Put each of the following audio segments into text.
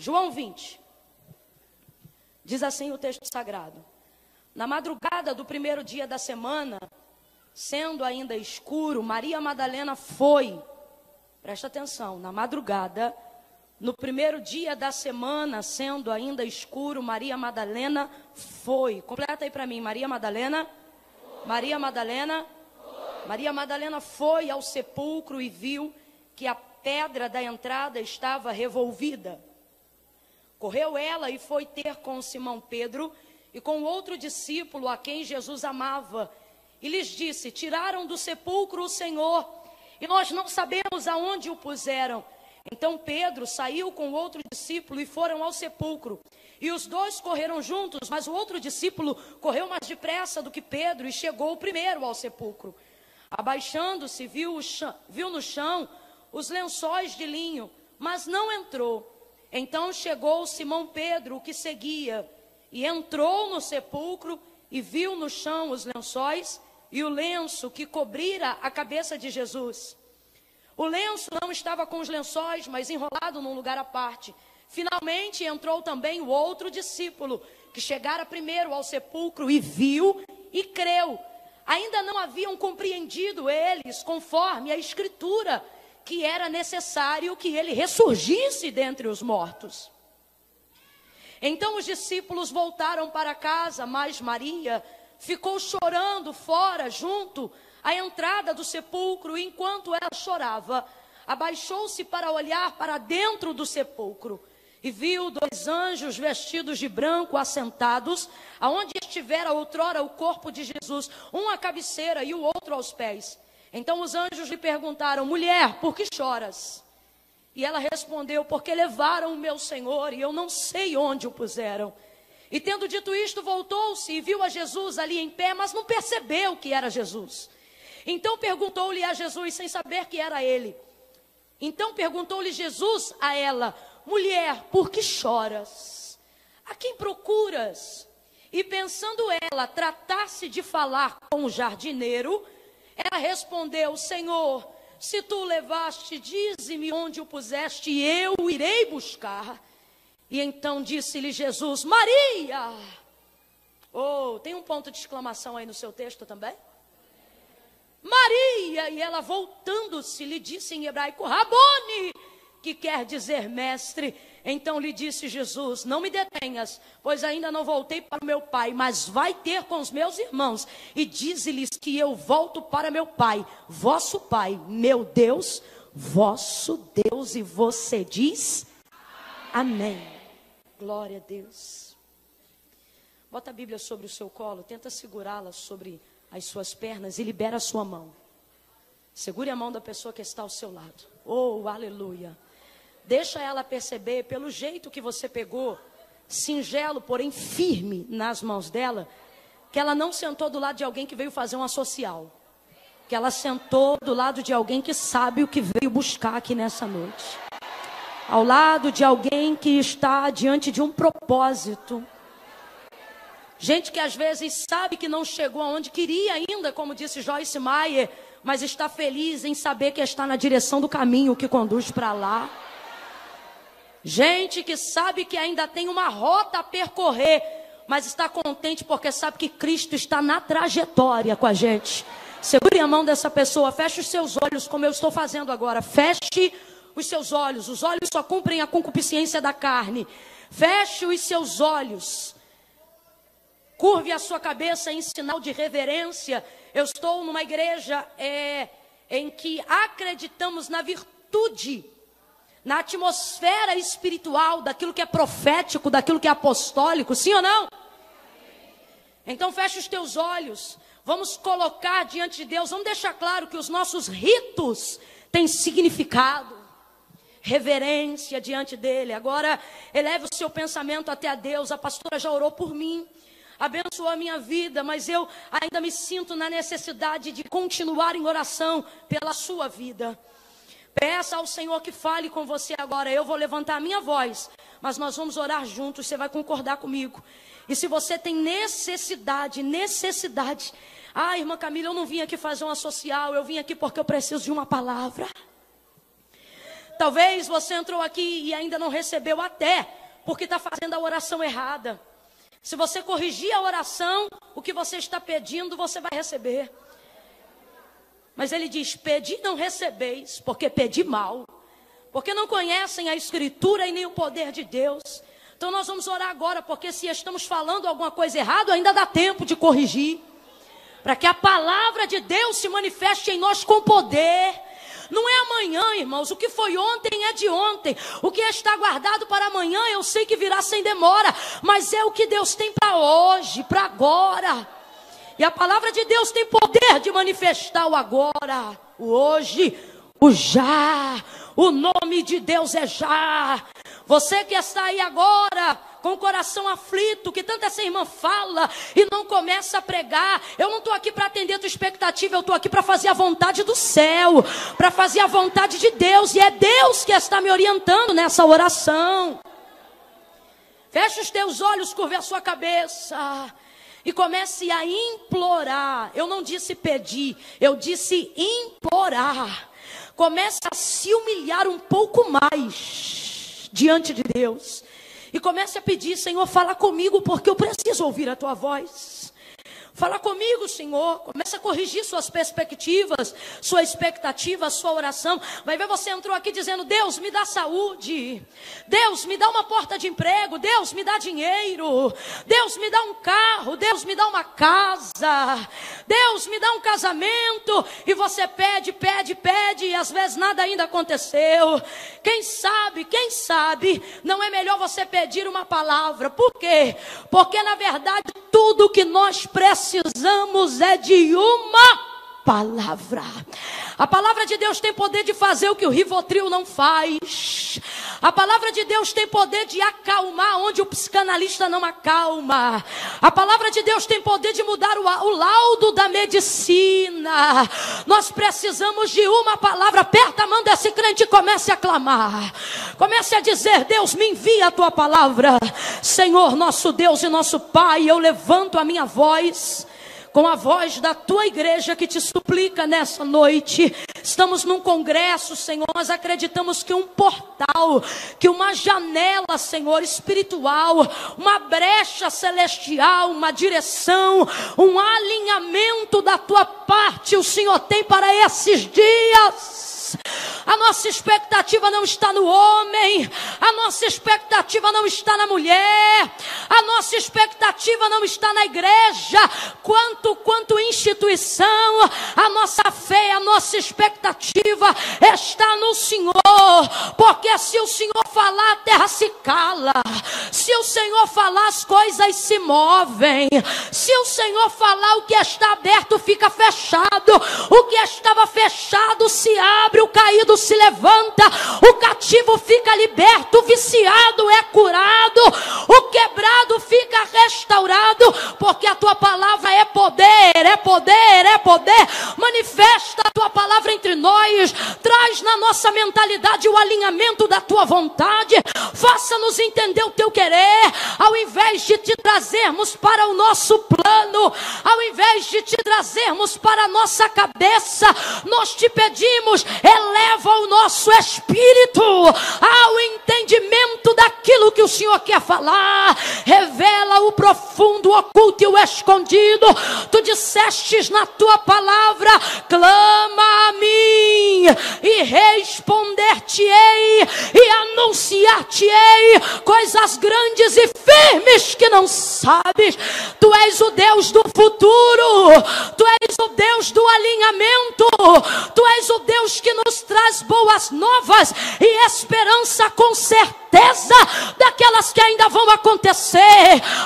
João 20. Diz assim o texto sagrado: Na madrugada do primeiro dia da semana, sendo ainda escuro, Maria Madalena foi. Presta atenção, na madrugada, no primeiro dia da semana, sendo ainda escuro, Maria Madalena foi. Completa aí para mim, Maria Madalena. Maria Madalena. Maria Madalena foi ao sepulcro e viu que a pedra da entrada estava revolvida. Correu ela e foi ter com Simão Pedro e com outro discípulo a quem Jesus amava. E lhes disse: Tiraram do sepulcro o Senhor, e nós não sabemos aonde o puseram. Então Pedro saiu com outro discípulo e foram ao sepulcro. E os dois correram juntos, mas o outro discípulo correu mais depressa do que Pedro e chegou primeiro ao sepulcro. Abaixando-se, viu, viu no chão os lençóis de linho, mas não entrou. Então chegou Simão Pedro, o que seguia, e entrou no sepulcro e viu no chão os lençóis e o lenço que cobrira a cabeça de Jesus. O lenço não estava com os lençóis, mas enrolado num lugar à parte. Finalmente entrou também o outro discípulo, que chegara primeiro ao sepulcro e viu e creu. Ainda não haviam compreendido eles, conforme a Escritura, que era necessário que ele ressurgisse dentre os mortos. Então os discípulos voltaram para casa, mas Maria ficou chorando fora, junto à entrada do sepulcro, enquanto ela chorava, abaixou-se para olhar para dentro do sepulcro e viu dois anjos vestidos de branco assentados, aonde estivera outrora o corpo de Jesus, um à cabeceira e o outro aos pés. Então os anjos lhe perguntaram: Mulher, por que choras? E ela respondeu: Porque levaram o meu Senhor e eu não sei onde o puseram. E tendo dito isto, voltou-se e viu a Jesus ali em pé, mas não percebeu que era Jesus. Então perguntou-lhe a Jesus, sem saber que era ele. Então perguntou-lhe Jesus a ela: Mulher, por que choras? A quem procuras? E pensando ela tratar-se de falar com o jardineiro, ela respondeu: Senhor, se tu levaste, dize-me onde o puseste, e eu irei buscar. E então disse-lhe Jesus: Maria! Oh, tem um ponto de exclamação aí no seu texto também? Maria! E ela voltando-se lhe disse em hebraico: Rabone! Que quer dizer mestre. Então lhe disse Jesus: Não me detenhas, pois ainda não voltei para o meu pai, mas vai ter com os meus irmãos e dize-lhes que eu volto para meu pai, vosso pai, meu Deus, vosso Deus. E você diz: Amém. Glória a Deus. Bota a Bíblia sobre o seu colo, tenta segurá-la sobre as suas pernas e libera a sua mão. Segure a mão da pessoa que está ao seu lado. Oh, aleluia. Deixa ela perceber, pelo jeito que você pegou, singelo, porém firme nas mãos dela, que ela não sentou do lado de alguém que veio fazer uma social. Que ela sentou do lado de alguém que sabe o que veio buscar aqui nessa noite. Ao lado de alguém que está diante de um propósito. Gente que às vezes sabe que não chegou aonde queria ainda, como disse Joyce Meyer, mas está feliz em saber que está na direção do caminho que conduz para lá. Gente que sabe que ainda tem uma rota a percorrer, mas está contente porque sabe que Cristo está na trajetória com a gente. Segure a mão dessa pessoa, feche os seus olhos, como eu estou fazendo agora. Feche os seus olhos. Os olhos só cumprem a concupiscência da carne. Feche os seus olhos. Curve a sua cabeça em sinal de reverência. Eu estou numa igreja é, em que acreditamos na virtude na atmosfera espiritual daquilo que é profético, daquilo que é apostólico, sim ou não? Então feche os teus olhos. Vamos colocar diante de Deus, vamos deixar claro que os nossos ritos têm significado, reverência diante dele. Agora, eleve o seu pensamento até a Deus. A pastora já orou por mim, abençoou a minha vida, mas eu ainda me sinto na necessidade de continuar em oração pela sua vida. Peça ao Senhor que fale com você agora. Eu vou levantar a minha voz, mas nós vamos orar juntos. Você vai concordar comigo. E se você tem necessidade, necessidade. Ah, irmã Camila, eu não vim aqui fazer uma social. Eu vim aqui porque eu preciso de uma palavra. Talvez você entrou aqui e ainda não recebeu até, porque está fazendo a oração errada. Se você corrigir a oração, o que você está pedindo, você vai receber. Mas ele diz: Pedi não recebeis, porque pedi mal. Porque não conhecem a Escritura e nem o poder de Deus. Então nós vamos orar agora, porque se estamos falando alguma coisa errada, ainda dá tempo de corrigir. Para que a palavra de Deus se manifeste em nós com poder. Não é amanhã, irmãos. O que foi ontem é de ontem. O que está guardado para amanhã, eu sei que virá sem demora. Mas é o que Deus tem para hoje, para agora. E a palavra de Deus tem poder de manifestar o agora, o hoje, o já. O nome de Deus é já. Você que está aí agora, com o coração aflito, que tanta essa irmã fala e não começa a pregar. Eu não estou aqui para atender a tua expectativa, eu estou aqui para fazer a vontade do céu, para fazer a vontade de Deus, e é Deus que está me orientando nessa oração. Feche os teus olhos, curve a sua cabeça e comece a implorar. Eu não disse pedir, eu disse implorar. Comece a se humilhar um pouco mais diante de Deus. E comece a pedir, Senhor, fala comigo, porque eu preciso ouvir a tua voz. Fala comigo, Senhor. Começa a corrigir suas perspectivas, sua expectativa, sua oração. Vai ver você entrou aqui dizendo: Deus, me dá saúde. Deus, me dá uma porta de emprego. Deus, me dá dinheiro. Deus, me dá um carro. Deus, me dá uma casa. Deus, me dá um casamento. E você pede, pede, pede. E às vezes nada ainda aconteceu. Quem sabe, quem sabe, não é melhor você pedir uma palavra. Por quê? Porque na verdade tudo que nós precisamos é de uma palavra. A palavra de Deus tem poder de fazer o que o Rivotril não faz. A palavra de Deus tem poder de acalmar onde o psicanalista não acalma. A palavra de Deus tem poder de mudar o, o laudo da medicina. Nós precisamos de uma palavra. Aperta a mão desse crente e comece a clamar. Comece a dizer: Deus, me envia a tua palavra. Senhor, nosso Deus e nosso Pai, eu levanto a minha voz com a voz da tua igreja que te suplica nessa noite. Estamos num congresso, Senhor, nós acreditamos que um portal, que uma janela, Senhor, espiritual, uma brecha celestial, uma direção, um alinhamento da tua parte, o Senhor tem para esses dias. A nossa expectativa não está no homem, a nossa expectativa não está na mulher, a nossa expectativa não está na igreja, quanto quanto instituição, a nossa fé, a nossa expectativa está no Senhor, porque se o Senhor falar, a terra se cala. Se o Senhor falar, as coisas se movem. Se o Senhor falar, o que está aberto fica fechado. O que estava fechado se abre, o caído se levanta, o cativo fica liberto, o viciado é curado, o quebrado fica restaurado, porque a tua palavra é poder, é poder, é poder. Manifesta a tua palavra entre nós, traz na nossa mentalidade o alinhamento da tua vontade, faça-nos entender o teu querer, ao invés de te trazermos para o nosso plano, ao invés de te trazermos para a nossa cabeça, nós te pedimos, eleva o nosso espírito ao entendimento daquilo que o Senhor quer falar, revela o profundo, o oculto e o escondido. Tu dissestes na tua palavra: clama a mim e responder-te-ei e anunciar-te-ei coisas grandes e firmes que não sabes. Tu és o Deus do futuro, tu és o Deus do alinhamento, tu és o Deus que nos traz boas novas e esperança com certeza daquelas que ainda vão acontecer.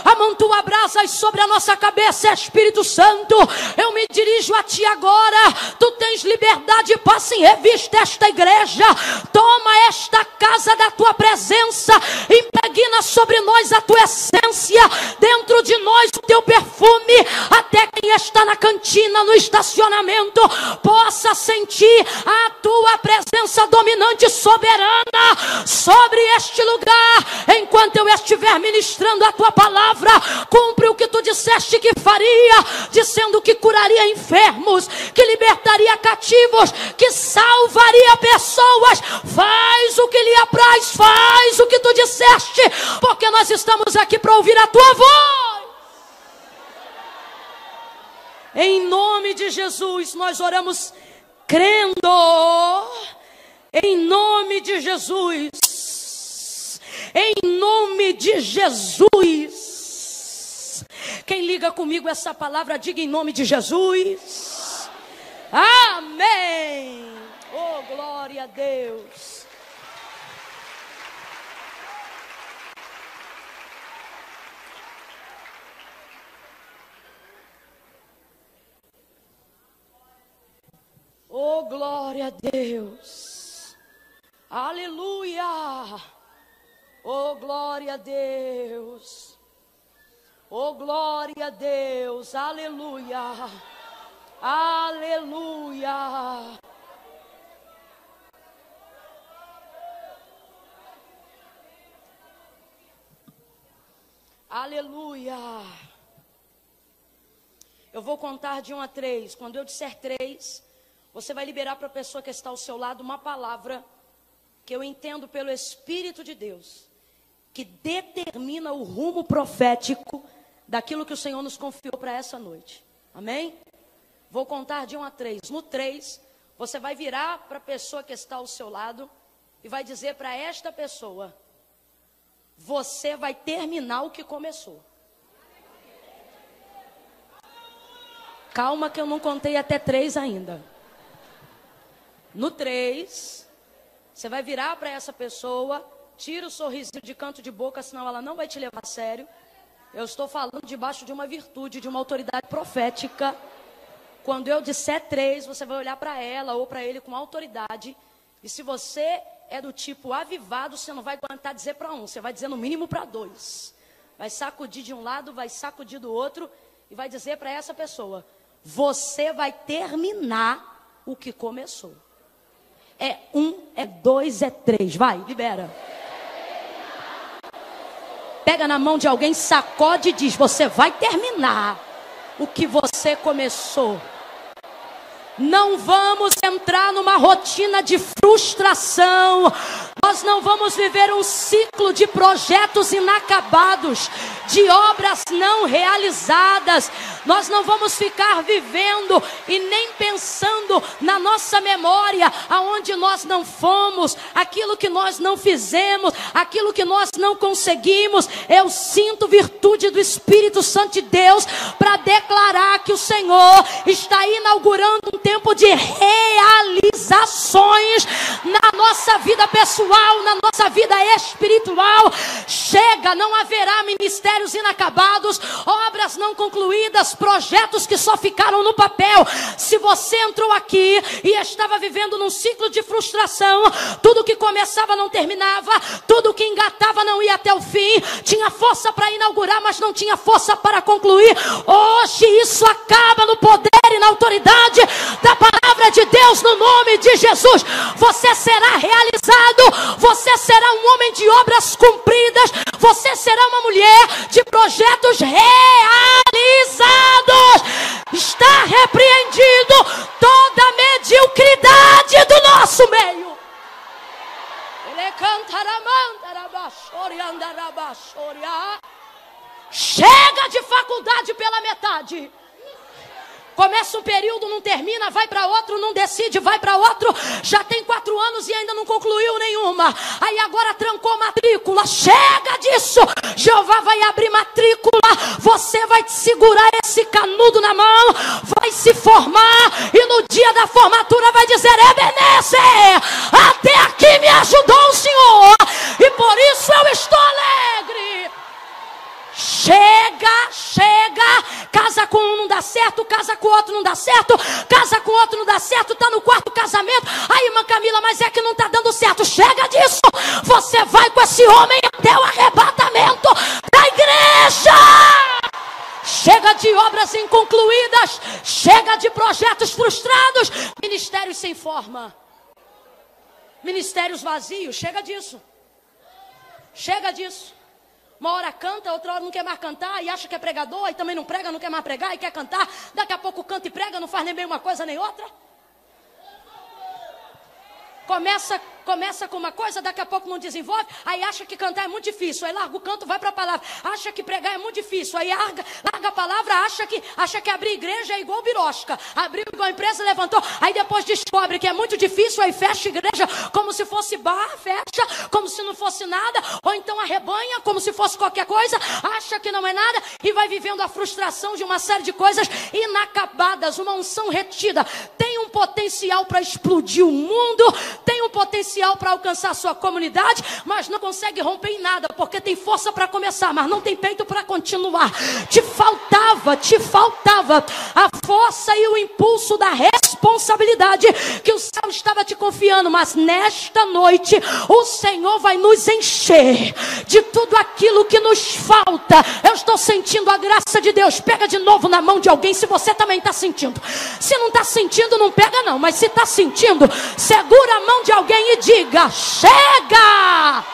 Amontoa brasas sobre a nossa cabeça, Espírito Santo. Eu me dirijo a ti agora. Tu tens liberdade, passa em revista esta igreja. Toma esta casa da tua presença, impregna sobre nós a tua essência, dentro de nós o teu perfume, até quem está na cantina, no estacionamento, possa sentir a tua presença dominante soberana sobre este lugar, enquanto eu estiver ministrando a tua palavra, cumpre o que tu disseste que faria, dizendo que curaria enfermos, que libertaria cativos, que salvaria pessoas. Faz faz, faz o que tu disseste, porque nós estamos aqui para ouvir a tua voz. Em nome de Jesus, nós oramos crendo. Em nome de Jesus. Em nome de Jesus. Quem liga comigo essa palavra, diga em nome de Jesus. Amém. Oh, glória a Deus. Oh, glória a Deus. Aleluia. Oh, glória a Deus. Oh, glória a Deus. Aleluia. Aleluia. Aleluia. Eu vou contar de um a três. Quando eu disser três, você vai liberar para a pessoa que está ao seu lado uma palavra que eu entendo pelo Espírito de Deus, que determina o rumo profético daquilo que o Senhor nos confiou para essa noite. Amém? Vou contar de um a três. No três, você vai virar para a pessoa que está ao seu lado e vai dizer para esta pessoa: Você vai terminar o que começou. Calma que eu não contei até três ainda. No 3, você vai virar para essa pessoa, tira o sorrisinho de canto de boca, senão ela não vai te levar a sério. Eu estou falando debaixo de uma virtude, de uma autoridade profética. Quando eu disser três, você vai olhar para ela ou para ele com autoridade. E se você é do tipo avivado, você não vai aguentar dizer para um, você vai dizer no mínimo para dois. Vai sacudir de um lado, vai sacudir do outro e vai dizer para essa pessoa: você vai terminar o que começou. É um, é dois, é três. Vai, libera. Pega na mão de alguém, sacode e diz: Você vai terminar o que você começou. Não vamos entrar numa rotina de frustração. Nós não vamos viver um ciclo de projetos inacabados, de obras não realizadas. Nós não vamos ficar vivendo e nem pensando na nossa memória aonde nós não fomos, aquilo que nós não fizemos, aquilo que nós não conseguimos. Eu sinto virtude do Espírito Santo de Deus para declarar que o Senhor está inaugurando um tempo de realizações na nossa vida pessoal, na nossa vida espiritual. Chega, não haverá ministérios inacabados, obras não concluídas, projetos que só ficaram no papel. Se você entrou aqui e estava vivendo num ciclo de frustração, tudo que começava não terminava, tudo que engatava não ia até o fim, tinha força para inaugurar, mas não tinha força para concluir. Hoje isso acaba no poder e na autoridade da palavra de Deus no nome de Jesus. Você será realizado, você será um homem de obras cumpridas, você será uma mulher de projetos realizados. Está repreendido toda a mediocridade do nosso meio. Chega de faculdade pela metade. Começa um período, não termina, vai para outro, não decide, vai para outro. Já tem quatro anos e ainda não concluiu nenhuma. Aí agora trancou matrícula. Chega disso. Jeová vai abrir matrícula. Você vai segurar esse canudo na mão, vai se formar e no dia da formatura vai dizer: Ebenezer, até aqui me ajudou o Senhor e por isso eu estou alegre. Chega, chega. Casa com um não dá certo, casa com outro não dá certo, casa com outro não dá certo, tá no quarto casamento. Aí, irmã Camila, mas é que não tá dando certo. Chega disso. Você vai com esse homem até o arrebatamento da igreja. Chega de obras inconcluídas, chega de projetos frustrados, ministérios sem forma, ministérios vazios. Chega disso. Chega disso. Uma hora canta, outra hora não quer mais cantar e acha que é pregador, e também não prega, não quer mais pregar e quer cantar. Daqui a pouco canta e prega, não faz nem bem uma coisa nem outra. Começa Começa com uma coisa, daqui a pouco não desenvolve, aí acha que cantar é muito difícil, aí larga o canto, vai para a palavra. Acha que pregar é muito difícil, aí larga, larga a palavra, acha que, acha que abrir igreja é igual birosca. Abriu igual empresa, levantou, aí depois descobre que é muito difícil, aí fecha a igreja como se fosse bar, fecha, como se não fosse nada, ou então arrebanha como se fosse qualquer coisa, acha que não é nada e vai vivendo a frustração de uma série de coisas inacabadas, uma unção retida. Tem um potencial para explodir o mundo, tem um potencial para alcançar a sua comunidade, mas não consegue romper em nada, porque tem força para começar, mas não tem peito para continuar. Te faltava, te faltava a força e o impulso da responsabilidade que o céu estava te confiando, mas nesta noite o Senhor vai nos encher de tudo aquilo que nos falta. Eu estou sentindo a graça de Deus. Pega de novo na mão de alguém se você também está sentindo. Se não está sentindo, não pega não, mas se está sentindo, segura a mão de alguém e diga: chega!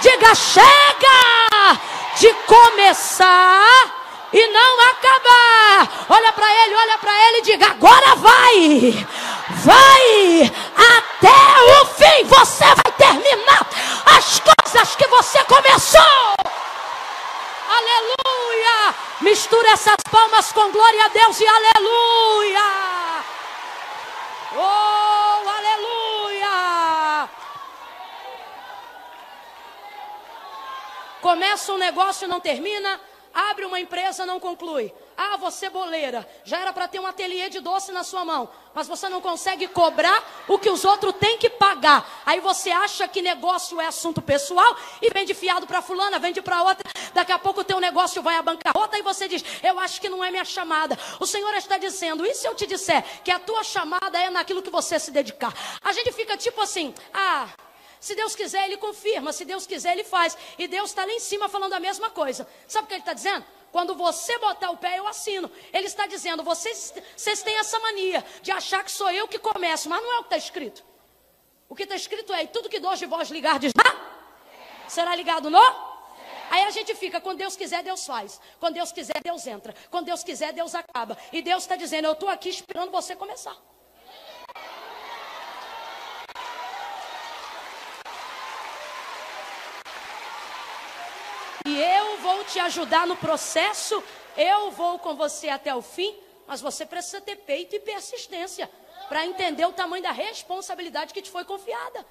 Diga: chega! De começar e não acabar. Olha para ele, olha para ele e diga: agora vai, vai até o fim. Você vai terminar as coisas que você começou. Aleluia! Mistura essas palmas com glória a Deus e aleluia! Oh, aleluia! Começa um negócio e não termina, Abre uma empresa, não conclui. Ah, você boleira, já era para ter um ateliê de doce na sua mão, mas você não consegue cobrar o que os outros têm que pagar. Aí você acha que negócio é assunto pessoal e vende fiado para fulana, vende para outra. Daqui a pouco o teu negócio vai à bancarrota e você diz: "Eu acho que não é minha chamada". O Senhor está dizendo: "E se eu te disser que a tua chamada é naquilo que você se dedicar?". A gente fica tipo assim: "Ah, se Deus quiser, Ele confirma. Se Deus quiser, Ele faz. E Deus está lá em cima falando a mesma coisa. Sabe o que Ele está dizendo? Quando você botar o pé, eu assino. Ele está dizendo: vocês, vocês têm essa mania de achar que sou eu que começo, mas não é o que está escrito. O que está escrito é: tudo que dois de vós ligar já, será ligado no? Aí a gente fica, quando Deus quiser, Deus faz. Quando Deus quiser, Deus entra. Quando Deus quiser, Deus acaba. E Deus está dizendo: eu estou aqui esperando você começar. E eu vou te ajudar no processo, eu vou com você até o fim, mas você precisa ter peito e persistência para entender o tamanho da responsabilidade que te foi confiada.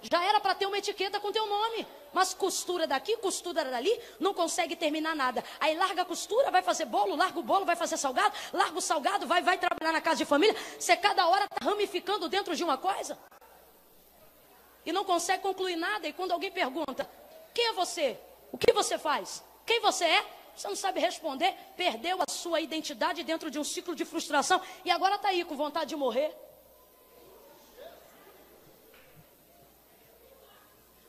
Já era para ter uma etiqueta com teu nome, mas costura daqui, costura dali, não consegue terminar nada. Aí larga a costura, vai fazer bolo, larga o bolo, vai fazer salgado, larga o salgado, vai, vai trabalhar na casa de família. Você cada hora está ramificando dentro de uma coisa e não consegue concluir nada. E quando alguém pergunta, quem é você? O que você faz? Quem você é? Você não sabe responder, perdeu a sua identidade dentro de um ciclo de frustração e agora está aí com vontade de morrer.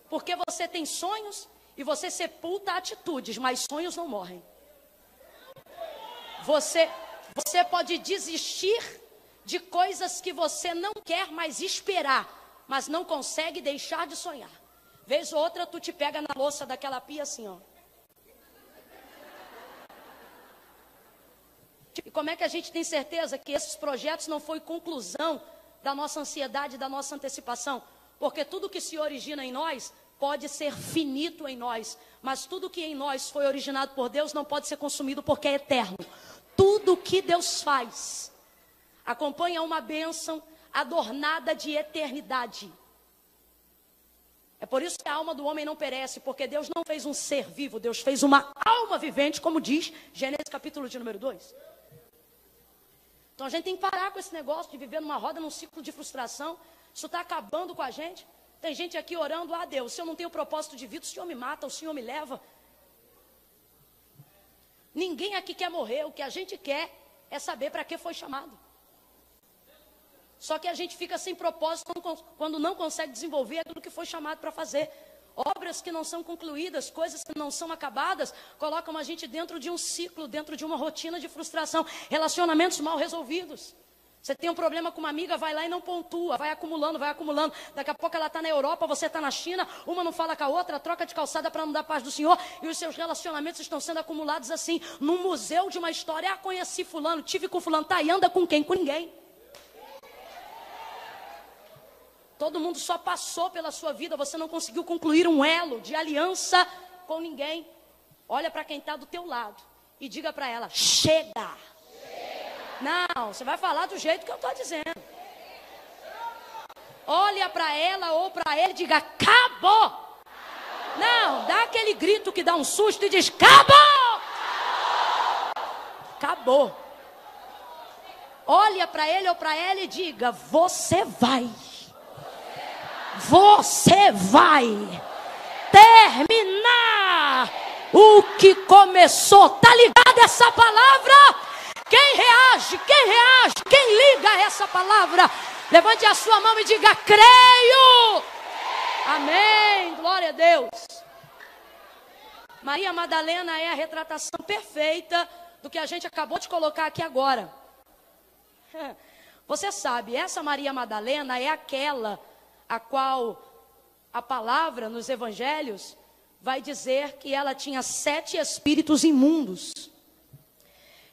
Porque você tem sonhos e você sepulta atitudes, mas sonhos não morrem. Você, você pode desistir de coisas que você não quer mais esperar, mas não consegue deixar de sonhar. Vez ou outra tu te pega na louça daquela pia assim, ó. E como é que a gente tem certeza que esses projetos não foi conclusão da nossa ansiedade, da nossa antecipação? Porque tudo que se origina em nós pode ser finito em nós, mas tudo que em nós foi originado por Deus não pode ser consumido porque é eterno. Tudo que Deus faz acompanha uma bênção adornada de eternidade. É por isso que a alma do homem não perece, porque Deus não fez um ser vivo, Deus fez uma alma vivente, como diz Gênesis capítulo de número 2. Então a gente tem que parar com esse negócio de viver numa roda, num ciclo de frustração. Isso está acabando com a gente. Tem gente aqui orando, ah Deus, se eu não tenho propósito de vida, o Senhor me mata, o Senhor me leva. Ninguém aqui quer morrer, o que a gente quer é saber para que foi chamado. Só que a gente fica sem propósito quando não consegue desenvolver aquilo que foi chamado para fazer. Obras que não são concluídas, coisas que não são acabadas, colocam a gente dentro de um ciclo, dentro de uma rotina de frustração, relacionamentos mal resolvidos. Você tem um problema com uma amiga, vai lá e não pontua, vai acumulando, vai acumulando. Daqui a pouco ela está na Europa, você está na China, uma não fala com a outra, troca de calçada para não dar paz do Senhor, e os seus relacionamentos estão sendo acumulados assim, num museu de uma história. Ah, conheci fulano, tive com fulano, tá e anda com quem? Com ninguém. Todo mundo só passou pela sua vida, você não conseguiu concluir um elo de aliança com ninguém. Olha para quem está do teu lado e diga para ela: chega. chega. Não, você vai falar do jeito que eu estou dizendo. Olha para ela ou para ele e diga: acabou. Não, dá aquele grito que dá um susto e diz: acabou. Acabou. Olha para ele ou para ela e diga: Você vai. Você vai terminar o que começou. Tá ligada essa palavra? Quem reage? Quem reage? Quem liga essa palavra? Levante a sua mão e diga: Creio. Amém. Glória a Deus. Maria Madalena é a retratação perfeita do que a gente acabou de colocar aqui agora. Você sabe, essa Maria Madalena é aquela a qual a palavra nos evangelhos vai dizer que ela tinha sete espíritos imundos.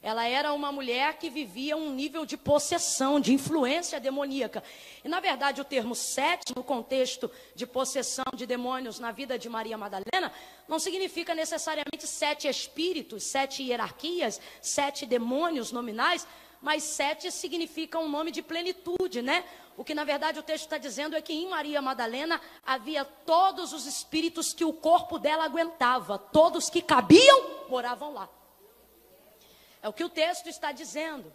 Ela era uma mulher que vivia um nível de possessão, de influência demoníaca. E, na verdade, o termo sete, no contexto de possessão de demônios na vida de Maria Madalena, não significa necessariamente sete espíritos, sete hierarquias, sete demônios nominais, mas sete significa um nome de plenitude, né? O que na verdade o texto está dizendo é que em Maria Madalena havia todos os espíritos que o corpo dela aguentava, todos que cabiam moravam lá. É o que o texto está dizendo.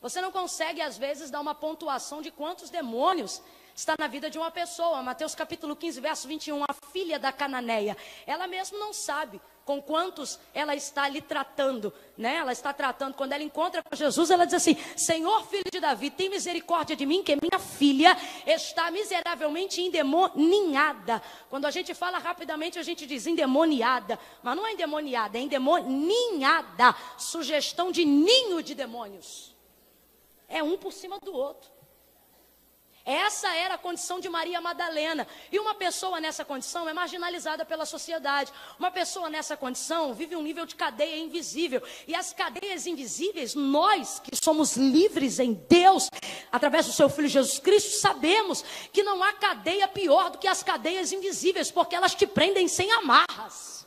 Você não consegue, às vezes, dar uma pontuação de quantos demônios está na vida de uma pessoa. Mateus capítulo 15, verso 21. A filha da Cananeia, ela mesmo não sabe com quantos ela está ali tratando, né? Ela está tratando. Quando ela encontra com Jesus, ela diz assim: Senhor, filho de Davi, tem misericórdia de mim, que minha filha está miseravelmente endemoniada. Quando a gente fala rapidamente, a gente diz endemoniada, mas não é endemoniada, é endemoninhada. Sugestão de ninho de demônios. É um por cima do outro. Essa era a condição de Maria Madalena. E uma pessoa nessa condição é marginalizada pela sociedade. Uma pessoa nessa condição vive um nível de cadeia invisível. E as cadeias invisíveis, nós que somos livres em Deus, através do seu Filho Jesus Cristo, sabemos que não há cadeia pior do que as cadeias invisíveis, porque elas te prendem sem amarras.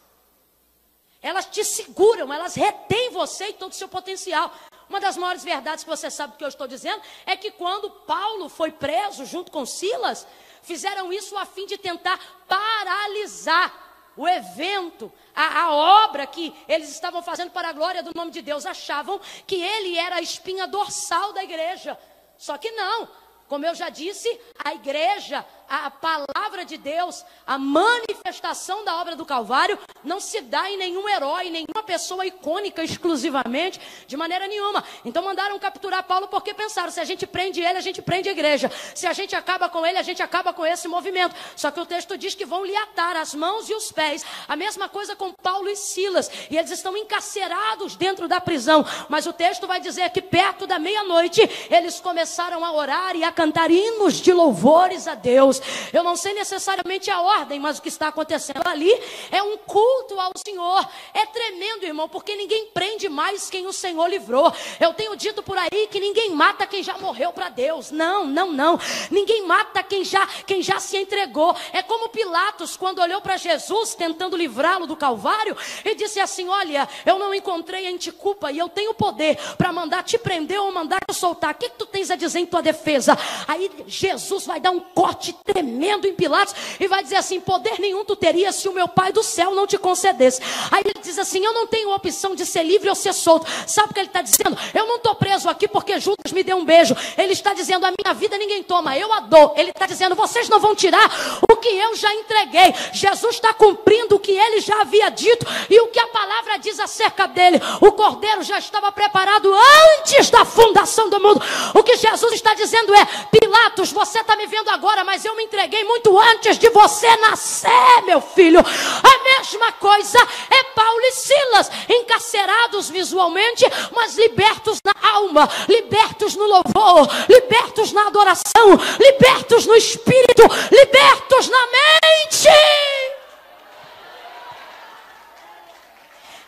Elas te seguram, elas retêm você e todo o seu potencial. Uma das maiores verdades que você sabe que eu estou dizendo é que quando Paulo foi preso junto com Silas, fizeram isso a fim de tentar paralisar o evento, a, a, obra que eles estavam fazendo para a glória do nome de Deus. Achavam que ele era a espinha dorsal da igreja. Só que não. Como eu já disse, a igreja, a palavra de Deus, a manifestação da obra do Calvário, não se dá em nenhum herói, nenhuma pessoa icônica exclusivamente, de maneira nenhuma. Então mandaram capturar Paulo porque pensaram: se a gente prende ele, a gente prende a igreja. Se a gente acaba com ele, a gente acaba com esse movimento. Só que o texto diz que vão lhe atar as mãos e os pés. A mesma coisa com Paulo e Silas. E eles estão encarcerados dentro da prisão. Mas o texto vai dizer que perto da meia-noite eles começaram a orar e a cantar hinos de louvores a Deus. Eu não sei necessariamente a ordem, mas o que está acontecendo ali é um culto ao Senhor. É tremendo, irmão, porque ninguém prende mais quem o Senhor livrou. Eu tenho dito por aí que ninguém mata quem já morreu para Deus. Não, não, não. Ninguém mata quem já, quem já se entregou. É como Pilatos quando olhou para Jesus tentando livrá-lo do Calvário e disse assim: "Olha, eu não encontrei em ti culpa e eu tenho poder para mandar te prender ou mandar te soltar. O que, que tu tens a dizer em tua defesa?" Aí Jesus vai dar um corte tremendo em Pilatos e vai dizer assim: poder nenhum tu terias se o meu Pai do céu não te concedesse. Aí ele diz assim: eu não tenho opção de ser livre ou ser solto. Sabe o que ele está dizendo? Eu não estou preso aqui porque Judas me deu um beijo. Ele está dizendo: a minha vida ninguém toma, eu a dou. Ele está dizendo: vocês não vão tirar o que eu já entreguei. Jesus está cumprindo o que ele já havia dito e o que a palavra diz acerca dele. O cordeiro já estava preparado antes da fundação do mundo. O que Jesus está dizendo é: Pilatos, você está me vendo agora, mas eu me entreguei muito antes de você nascer, meu filho. A mesma coisa é Paulo e Silas, encarcerados visualmente, mas libertos na alma, libertos no louvor, libertos na adoração, libertos no espírito, libertos na mente.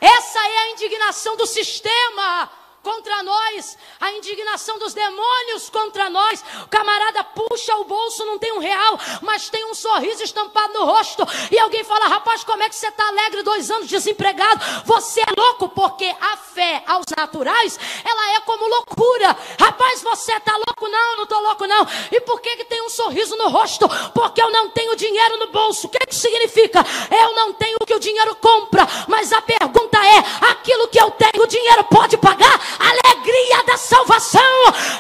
Essa é a indignação do sistema contra nós, a indignação dos demônios contra nós. O camarada puxa o bolso, não tem um real, mas tem um sorriso estampado no rosto. E alguém fala: Rapaz, como é que você está alegre dois anos desempregado? Você é louco, porque a fé aos naturais, ela é como loucura. Rapaz, você está louco? Não, não estou louco, não. E por que, que tem um sorriso no rosto? Porque eu não tenho dinheiro no bolso. O que, que significa? Eu não tenho o que o dinheiro compra, mas a pergunta é: aquilo que eu tenho, o dinheiro pode pagar? Salvação.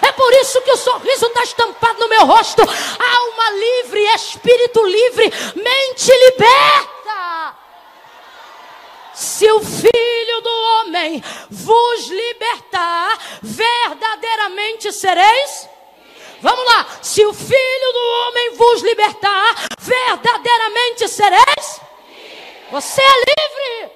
É por isso que o sorriso está estampado no meu rosto. Alma livre, espírito livre, mente liberta. Se o Filho do Homem vos libertar, verdadeiramente sereis. Vamos lá. Se o Filho do Homem vos libertar, verdadeiramente sereis. Você é livre.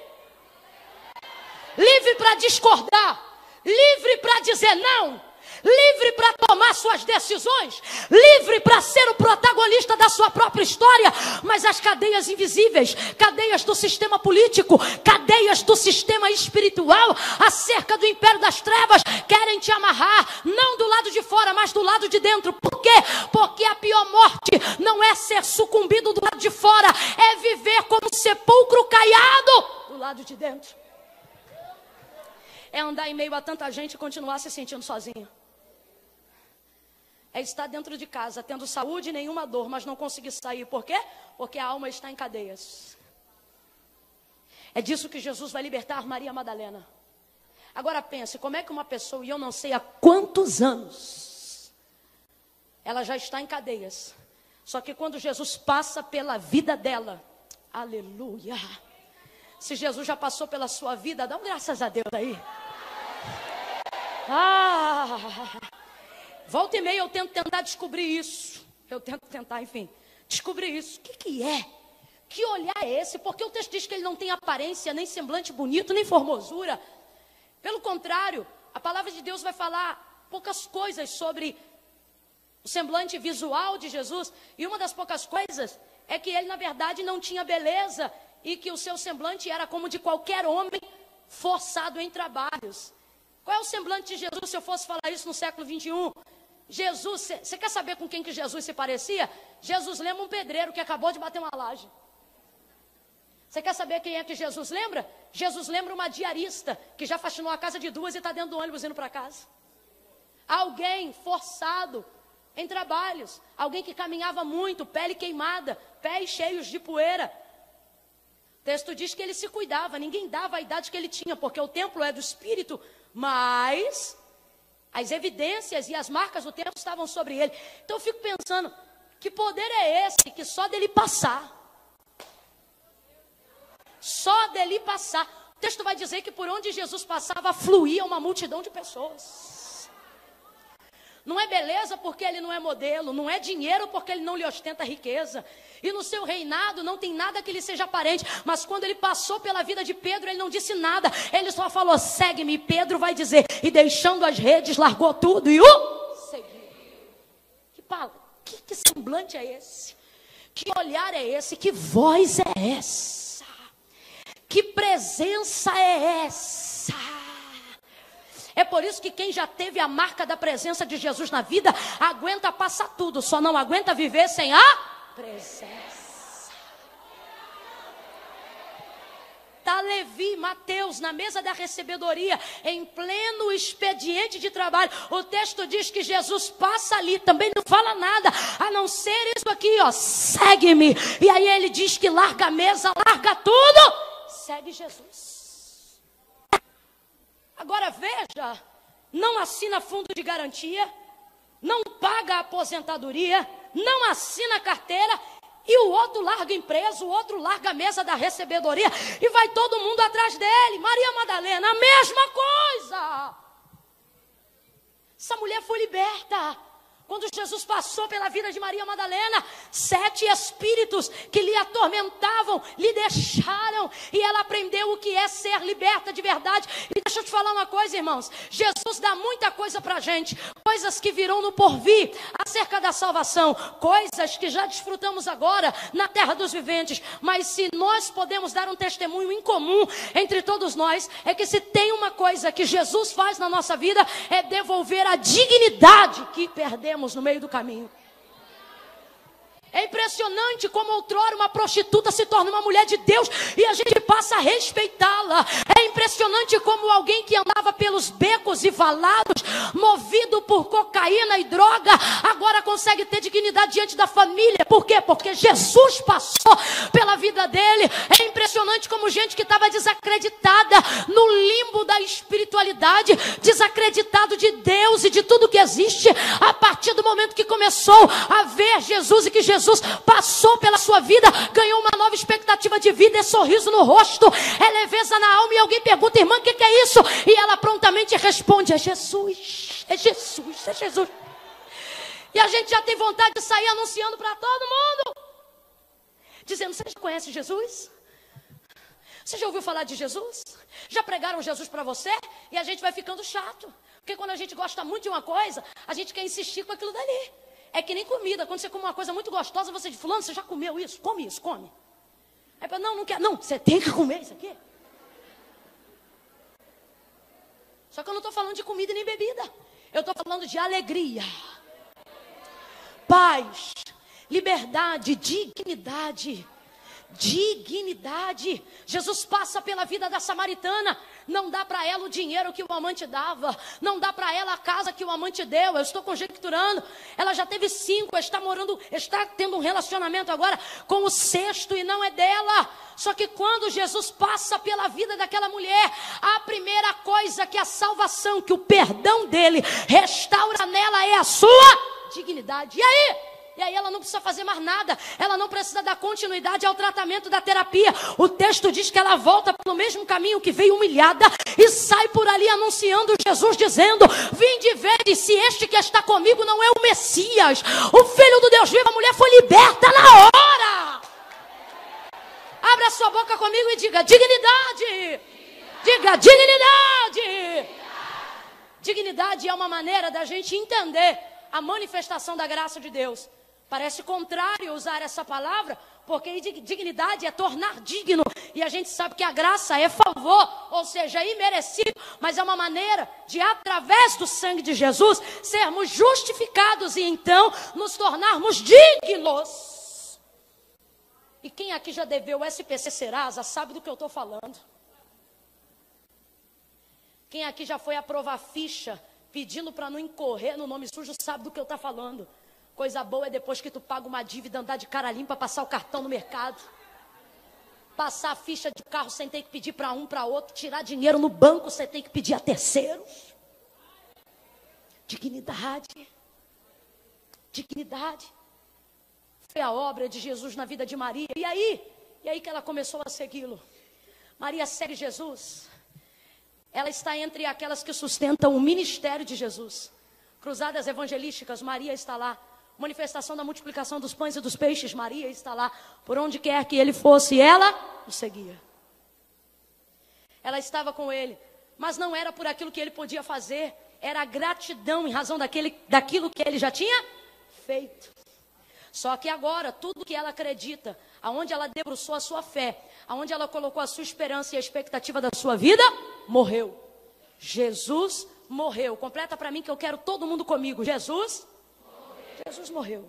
Livre para discordar. Livre para dizer não livre para tomar suas decisões, livre para ser o protagonista da sua própria história, mas as cadeias invisíveis, cadeias do sistema político, cadeias do sistema espiritual, acerca do império das trevas, querem te amarrar, não do lado de fora, mas do lado de dentro. Por quê? Porque a pior morte não é ser sucumbido do lado de fora, é viver como sepulcro caiado do lado de dentro. É andar em meio a tanta gente e continuar se sentindo sozinho é estar dentro de casa, tendo saúde e nenhuma dor, mas não conseguir sair. Por quê? Porque a alma está em cadeias. É disso que Jesus vai libertar Maria Madalena. Agora pense, como é que uma pessoa, e eu não sei há quantos anos, ela já está em cadeias. Só que quando Jesus passa pela vida dela, aleluia. Se Jesus já passou pela sua vida, dá um graças a Deus aí. Ah! Volta e meia eu tento tentar descobrir isso. Eu tento tentar, enfim, descobrir isso. O que, que é? Que olhar é esse? Porque o texto diz que ele não tem aparência, nem semblante bonito, nem formosura. Pelo contrário, a palavra de Deus vai falar poucas coisas sobre o semblante visual de Jesus. E uma das poucas coisas é que ele, na verdade, não tinha beleza e que o seu semblante era como de qualquer homem forçado em trabalhos. Qual é o semblante de Jesus se eu fosse falar isso no século 21? Jesus, você quer saber com quem que Jesus se parecia? Jesus lembra um pedreiro que acabou de bater uma laje. Você quer saber quem é que Jesus lembra? Jesus lembra uma diarista que já faxinou a casa de duas e está dentro do ônibus indo para casa. Alguém forçado em trabalhos. Alguém que caminhava muito, pele queimada, pés cheios de poeira. Texto diz que ele se cuidava, ninguém dava a idade que ele tinha, porque o templo é do Espírito, mas as evidências e as marcas do tempo estavam sobre ele. Então eu fico pensando, que poder é esse que só dele passar? Só dele passar. O texto vai dizer que por onde Jesus passava fluía uma multidão de pessoas. Não é beleza porque ele não é modelo, não é dinheiro porque ele não lhe ostenta riqueza. E no seu reinado não tem nada que lhe seja aparente. Mas quando ele passou pela vida de Pedro, ele não disse nada. Ele só falou: segue-me. Pedro vai dizer. E deixando as redes, largou tudo e o seguiu. Que, que, que semblante é esse? Que olhar é esse? Que voz é essa? Que presença é essa? É por isso que quem já teve a marca da presença de Jesus na vida, aguenta passar tudo, só não aguenta viver sem a presença. Está Levi, Mateus, na mesa da recebedoria, em pleno expediente de trabalho. O texto diz que Jesus passa ali, também não fala nada, a não ser isso aqui, ó, segue-me. E aí ele diz que larga a mesa, larga tudo, segue Jesus. Agora veja, não assina fundo de garantia, não paga aposentadoria, não assina carteira, e o outro larga empresa, o outro larga a mesa da recebedoria, e vai todo mundo atrás dele. Maria Madalena, a mesma coisa. Essa mulher foi liberta. Quando Jesus passou pela vida de Maria Madalena, sete espíritos que lhe atormentavam, lhe deixaram, e ela aprendeu o que é ser liberta de verdade. E Deixa eu te falar uma coisa, irmãos. Jesus dá muita coisa para a gente, coisas que virão no porvir acerca da salvação, coisas que já desfrutamos agora na terra dos viventes. Mas se nós podemos dar um testemunho em comum entre todos nós, é que se tem uma coisa que Jesus faz na nossa vida, é devolver a dignidade que perdemos no meio do caminho. É impressionante como outrora uma prostituta se torna uma mulher de Deus e a gente passa a respeitá-la. É impressionante como alguém que andava pelos becos e valados, movido por cocaína e droga, agora consegue ter dignidade diante da família. Por quê? Porque Jesus passou pela vida dele. É impressionante como gente que estava desacreditada no limbo da espiritualidade, desacreditado de Deus e de tudo que existe, a partir do momento que começou a ver Jesus e que Jesus Jesus passou pela sua vida, ganhou uma nova expectativa de vida, é sorriso no rosto, é leveza na alma. E alguém pergunta, irmã, o que, que é isso? E ela prontamente responde: é Jesus, é Jesus, é Jesus. E a gente já tem vontade de sair anunciando para todo mundo, dizendo: Você já conhece Jesus? Você já ouviu falar de Jesus? Já pregaram Jesus para você? E a gente vai ficando chato. Porque quando a gente gosta muito de uma coisa, a gente quer insistir com aquilo dali. É que nem comida. Quando você come uma coisa muito gostosa, você diz, fulano, você já comeu isso? Come isso, come. Aí fala, não, não quer. Não, você tem que comer isso aqui. Só que eu não estou falando de comida nem bebida. Eu estou falando de alegria, paz, liberdade, dignidade dignidade. Jesus passa pela vida da samaritana. Não dá para ela o dinheiro que o amante dava. Não dá para ela a casa que o amante deu. Eu estou conjecturando. Ela já teve cinco, está morando, está tendo um relacionamento agora com o sexto e não é dela. Só que quando Jesus passa pela vida daquela mulher, a primeira coisa que a salvação, que o perdão dele restaura nela é a sua dignidade. E aí? E aí ela não precisa fazer mais nada. Ela não precisa dar continuidade ao tratamento da terapia. O texto diz que ela volta pelo mesmo caminho que veio humilhada e sai por ali anunciando Jesus, dizendo: Vinde ver se este que está comigo não é o Messias. O Filho do Deus vivo, a mulher foi liberta na hora. Abra sua boca comigo e diga: dignidade. Diga dignidade. Dignidade é uma maneira da gente entender a manifestação da graça de Deus. Parece contrário usar essa palavra, porque dignidade é tornar digno. E a gente sabe que a graça é favor, ou seja, imerecido, mas é uma maneira de, através do sangue de Jesus, sermos justificados e então nos tornarmos dignos. E quem aqui já deveu SPC Serasa sabe do que eu estou falando. Quem aqui já foi aprovar ficha pedindo para não incorrer no nome sujo sabe do que eu estou falando. Coisa boa é depois que tu paga uma dívida, andar de cara limpa, passar o cartão no mercado. Passar a ficha de carro sem ter que pedir para um, para outro. Tirar dinheiro no banco sem ter que pedir a terceiros. Dignidade. Dignidade. Foi a obra de Jesus na vida de Maria. E aí? E aí que ela começou a segui-lo. Maria segue Jesus. Ela está entre aquelas que sustentam o ministério de Jesus. Cruzadas evangelísticas, Maria está lá manifestação da multiplicação dos pães e dos peixes, Maria está lá. Por onde quer que ele fosse, ela o seguia. Ela estava com ele, mas não era por aquilo que ele podia fazer, era a gratidão em razão daquele, daquilo que ele já tinha feito. Só que agora, tudo que ela acredita, aonde ela debruçou a sua fé, aonde ela colocou a sua esperança e a expectativa da sua vida, morreu. Jesus morreu. Completa para mim que eu quero todo mundo comigo. Jesus Jesus morreu.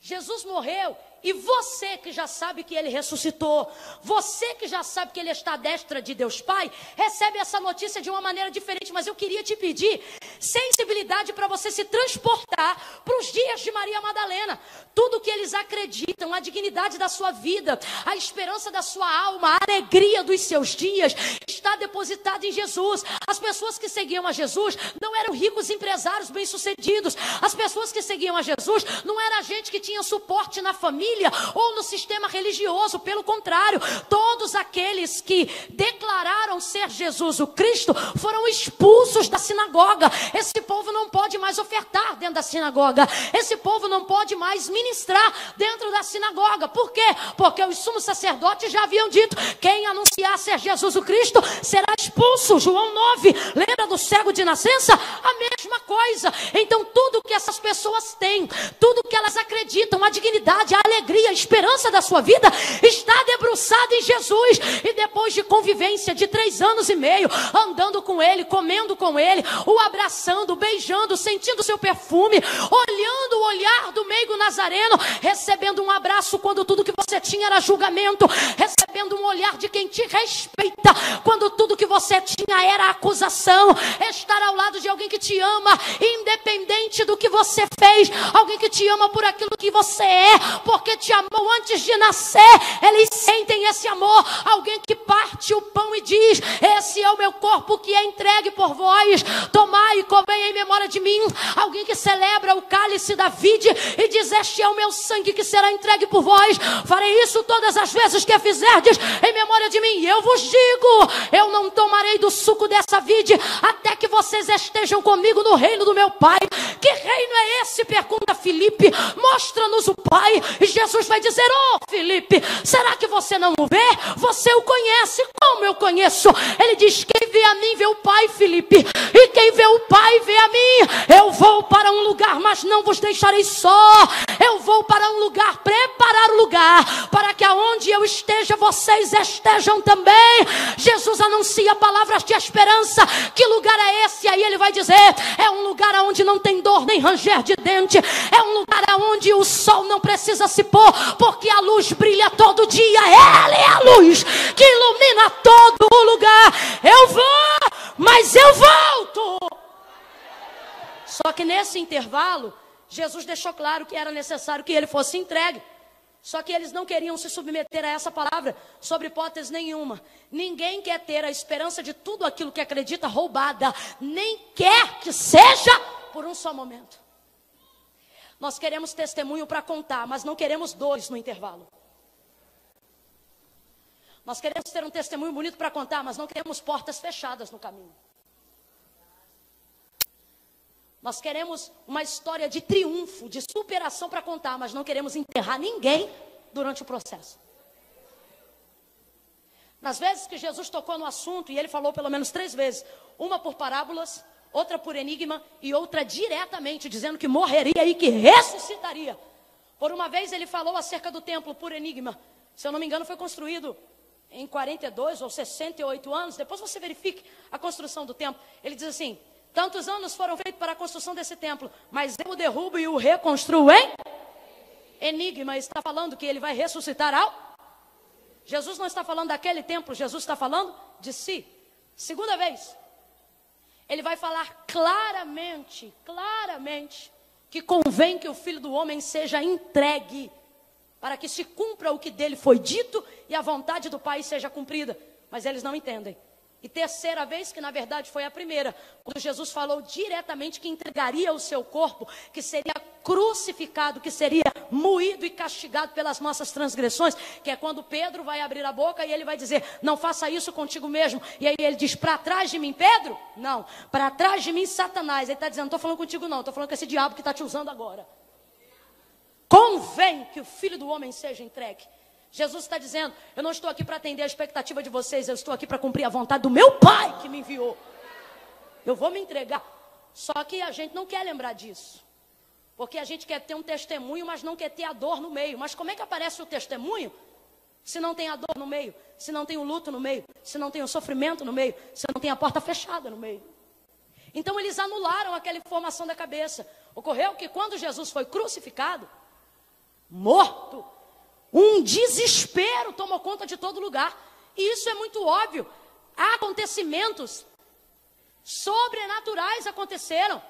Jesus morreu e você que já sabe que ele ressuscitou, você que já sabe que ele está à destra de Deus Pai, recebe essa notícia de uma maneira diferente, mas eu queria te pedir sensibilidade para você se transportar para os dias de Maria Madalena. Tudo que eles acreditam, a dignidade da sua vida, a esperança da sua alma, a alegria dos seus dias, está depositada em Jesus. As pessoas que seguiam a Jesus não eram ricos empresários bem-sucedidos. As pessoas que seguiam a Jesus não era gente que tinha suporte na família família ou no sistema religioso. Pelo contrário, todos aqueles que declararam ser Jesus o Cristo foram expulsos da sinagoga. Esse povo não pode mais ofertar dentro da sinagoga. Esse povo não pode mais ministrar dentro da sinagoga. Por quê? Porque os sumos sacerdotes já haviam dito: quem anunciar ser Jesus o Cristo será expulso. João 9. Lembra do cego de nascença? A mesma coisa. Então, tudo que essas pessoas têm, tudo que elas acreditam, a dignidade, a alegria, a esperança da sua vida, está debruçada em Jesus. E depois de convivência de três anos e meio, andando com Ele, comendo com Ele, o abraçando, beijando, sentindo seu perfume, olhando o olhar do meigo nazareno, recebendo um abraço quando tudo que você tinha era julgamento, recebendo um olhar de quem te respeita, quando tudo que você tinha era acusação, estar ao lado de alguém que te ama, independente do que você fez, alguém que te ama por aquilo que você é, porque te amou antes de nascer, eles sentem esse amor, alguém que parte o pão e diz: Esse é o meu corpo que é entregue por vós, tomai e comei em memória de mim, alguém que celebra o cálice da vide e diz: Este é o meu sangue que será entregue por vós, farei isso todas as vezes que fizerdes em memória de mim, eu vos digo: Eu não tomarei do suco dessa vide até que vocês estejam comigo no reino do meu Pai. Que reino é esse? Pergunta Felipe. Mostra-nos o Pai. E Jesus vai dizer: Oh, Felipe, será que você não o vê? Você o conhece. Como eu conheço? Ele diz: Quem vê a mim vê o Pai, Felipe. E quem vê o Pai vê a mim. Eu vou para um lugar, mas não vos deixarei só. Eu vou para um lugar, preparar o lugar, para que aonde eu esteja, vocês estejam também. Jesus anuncia palavras de esperança. Que lugar é esse? Aí ele vai dizer: É um lugar onde não tem dor nem ranger de dente. É um lugar onde o sol não precisa se pôr, porque a luz brilha todo dia. Ela é a luz que ilumina todo o lugar. Eu vou, mas eu volto. Só que nesse intervalo, Jesus deixou claro que era necessário que ele fosse entregue. Só que eles não queriam se submeter a essa palavra, sobre hipótese nenhuma. Ninguém quer ter a esperança de tudo aquilo que acredita roubada, nem quer que seja por um só momento. Nós queremos testemunho para contar, mas não queremos dores no intervalo. Nós queremos ter um testemunho bonito para contar, mas não queremos portas fechadas no caminho. Nós queremos uma história de triunfo, de superação para contar, mas não queremos enterrar ninguém durante o processo. Nas vezes que Jesus tocou no assunto, e ele falou pelo menos três vezes, uma por parábolas, outra por enigma e outra diretamente, dizendo que morreria e que ressuscitaria. Por uma vez ele falou acerca do templo por enigma. Se eu não me engano, foi construído em 42 ou 68 anos. Depois você verifique a construção do templo. Ele diz assim: Tantos anos foram feitos para a construção desse templo, mas eu o derrubo e o reconstruo em enigma. Está falando que ele vai ressuscitar ao? Jesus não está falando daquele templo, Jesus está falando de si. Segunda vez, ele vai falar claramente, claramente, que convém que o filho do homem seja entregue, para que se cumpra o que dele foi dito e a vontade do Pai seja cumprida. Mas eles não entendem. E terceira vez, que na verdade foi a primeira, quando Jesus falou diretamente que entregaria o seu corpo, que seria crucificado, que seria moído e castigado pelas nossas transgressões, que é quando Pedro vai abrir a boca e ele vai dizer: Não faça isso contigo mesmo. E aí ele diz: Para trás de mim, Pedro? Não, para trás de mim, Satanás. Ele está dizendo: Não estou falando contigo, não, estou falando com esse diabo que está te usando agora. Convém que o filho do homem seja entregue. Jesus está dizendo: Eu não estou aqui para atender a expectativa de vocês, eu estou aqui para cumprir a vontade do meu Pai que me enviou. Eu vou me entregar. Só que a gente não quer lembrar disso. Porque a gente quer ter um testemunho, mas não quer ter a dor no meio. Mas como é que aparece o testemunho? Se não tem a dor no meio, se não tem o luto no meio, se não tem o sofrimento no meio, se não tem a porta fechada no meio. Então eles anularam aquela informação da cabeça. Ocorreu que quando Jesus foi crucificado, morto, um desespero tomou conta de todo lugar. E isso é muito óbvio. Acontecimentos sobrenaturais aconteceram.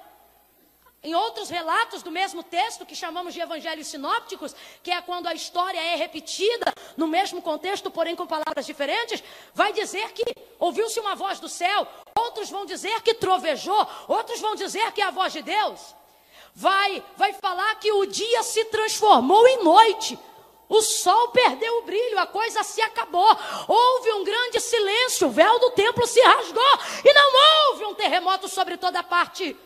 Em outros relatos do mesmo texto, que chamamos de evangelhos sinópticos, que é quando a história é repetida no mesmo contexto, porém com palavras diferentes, vai dizer que ouviu-se uma voz do céu, outros vão dizer que trovejou, outros vão dizer que é a voz de Deus. Vai, vai falar que o dia se transformou em noite. O sol perdeu o brilho, a coisa se acabou. Houve um grande silêncio, o véu do templo se rasgou e não houve um terremoto sobre toda a parte.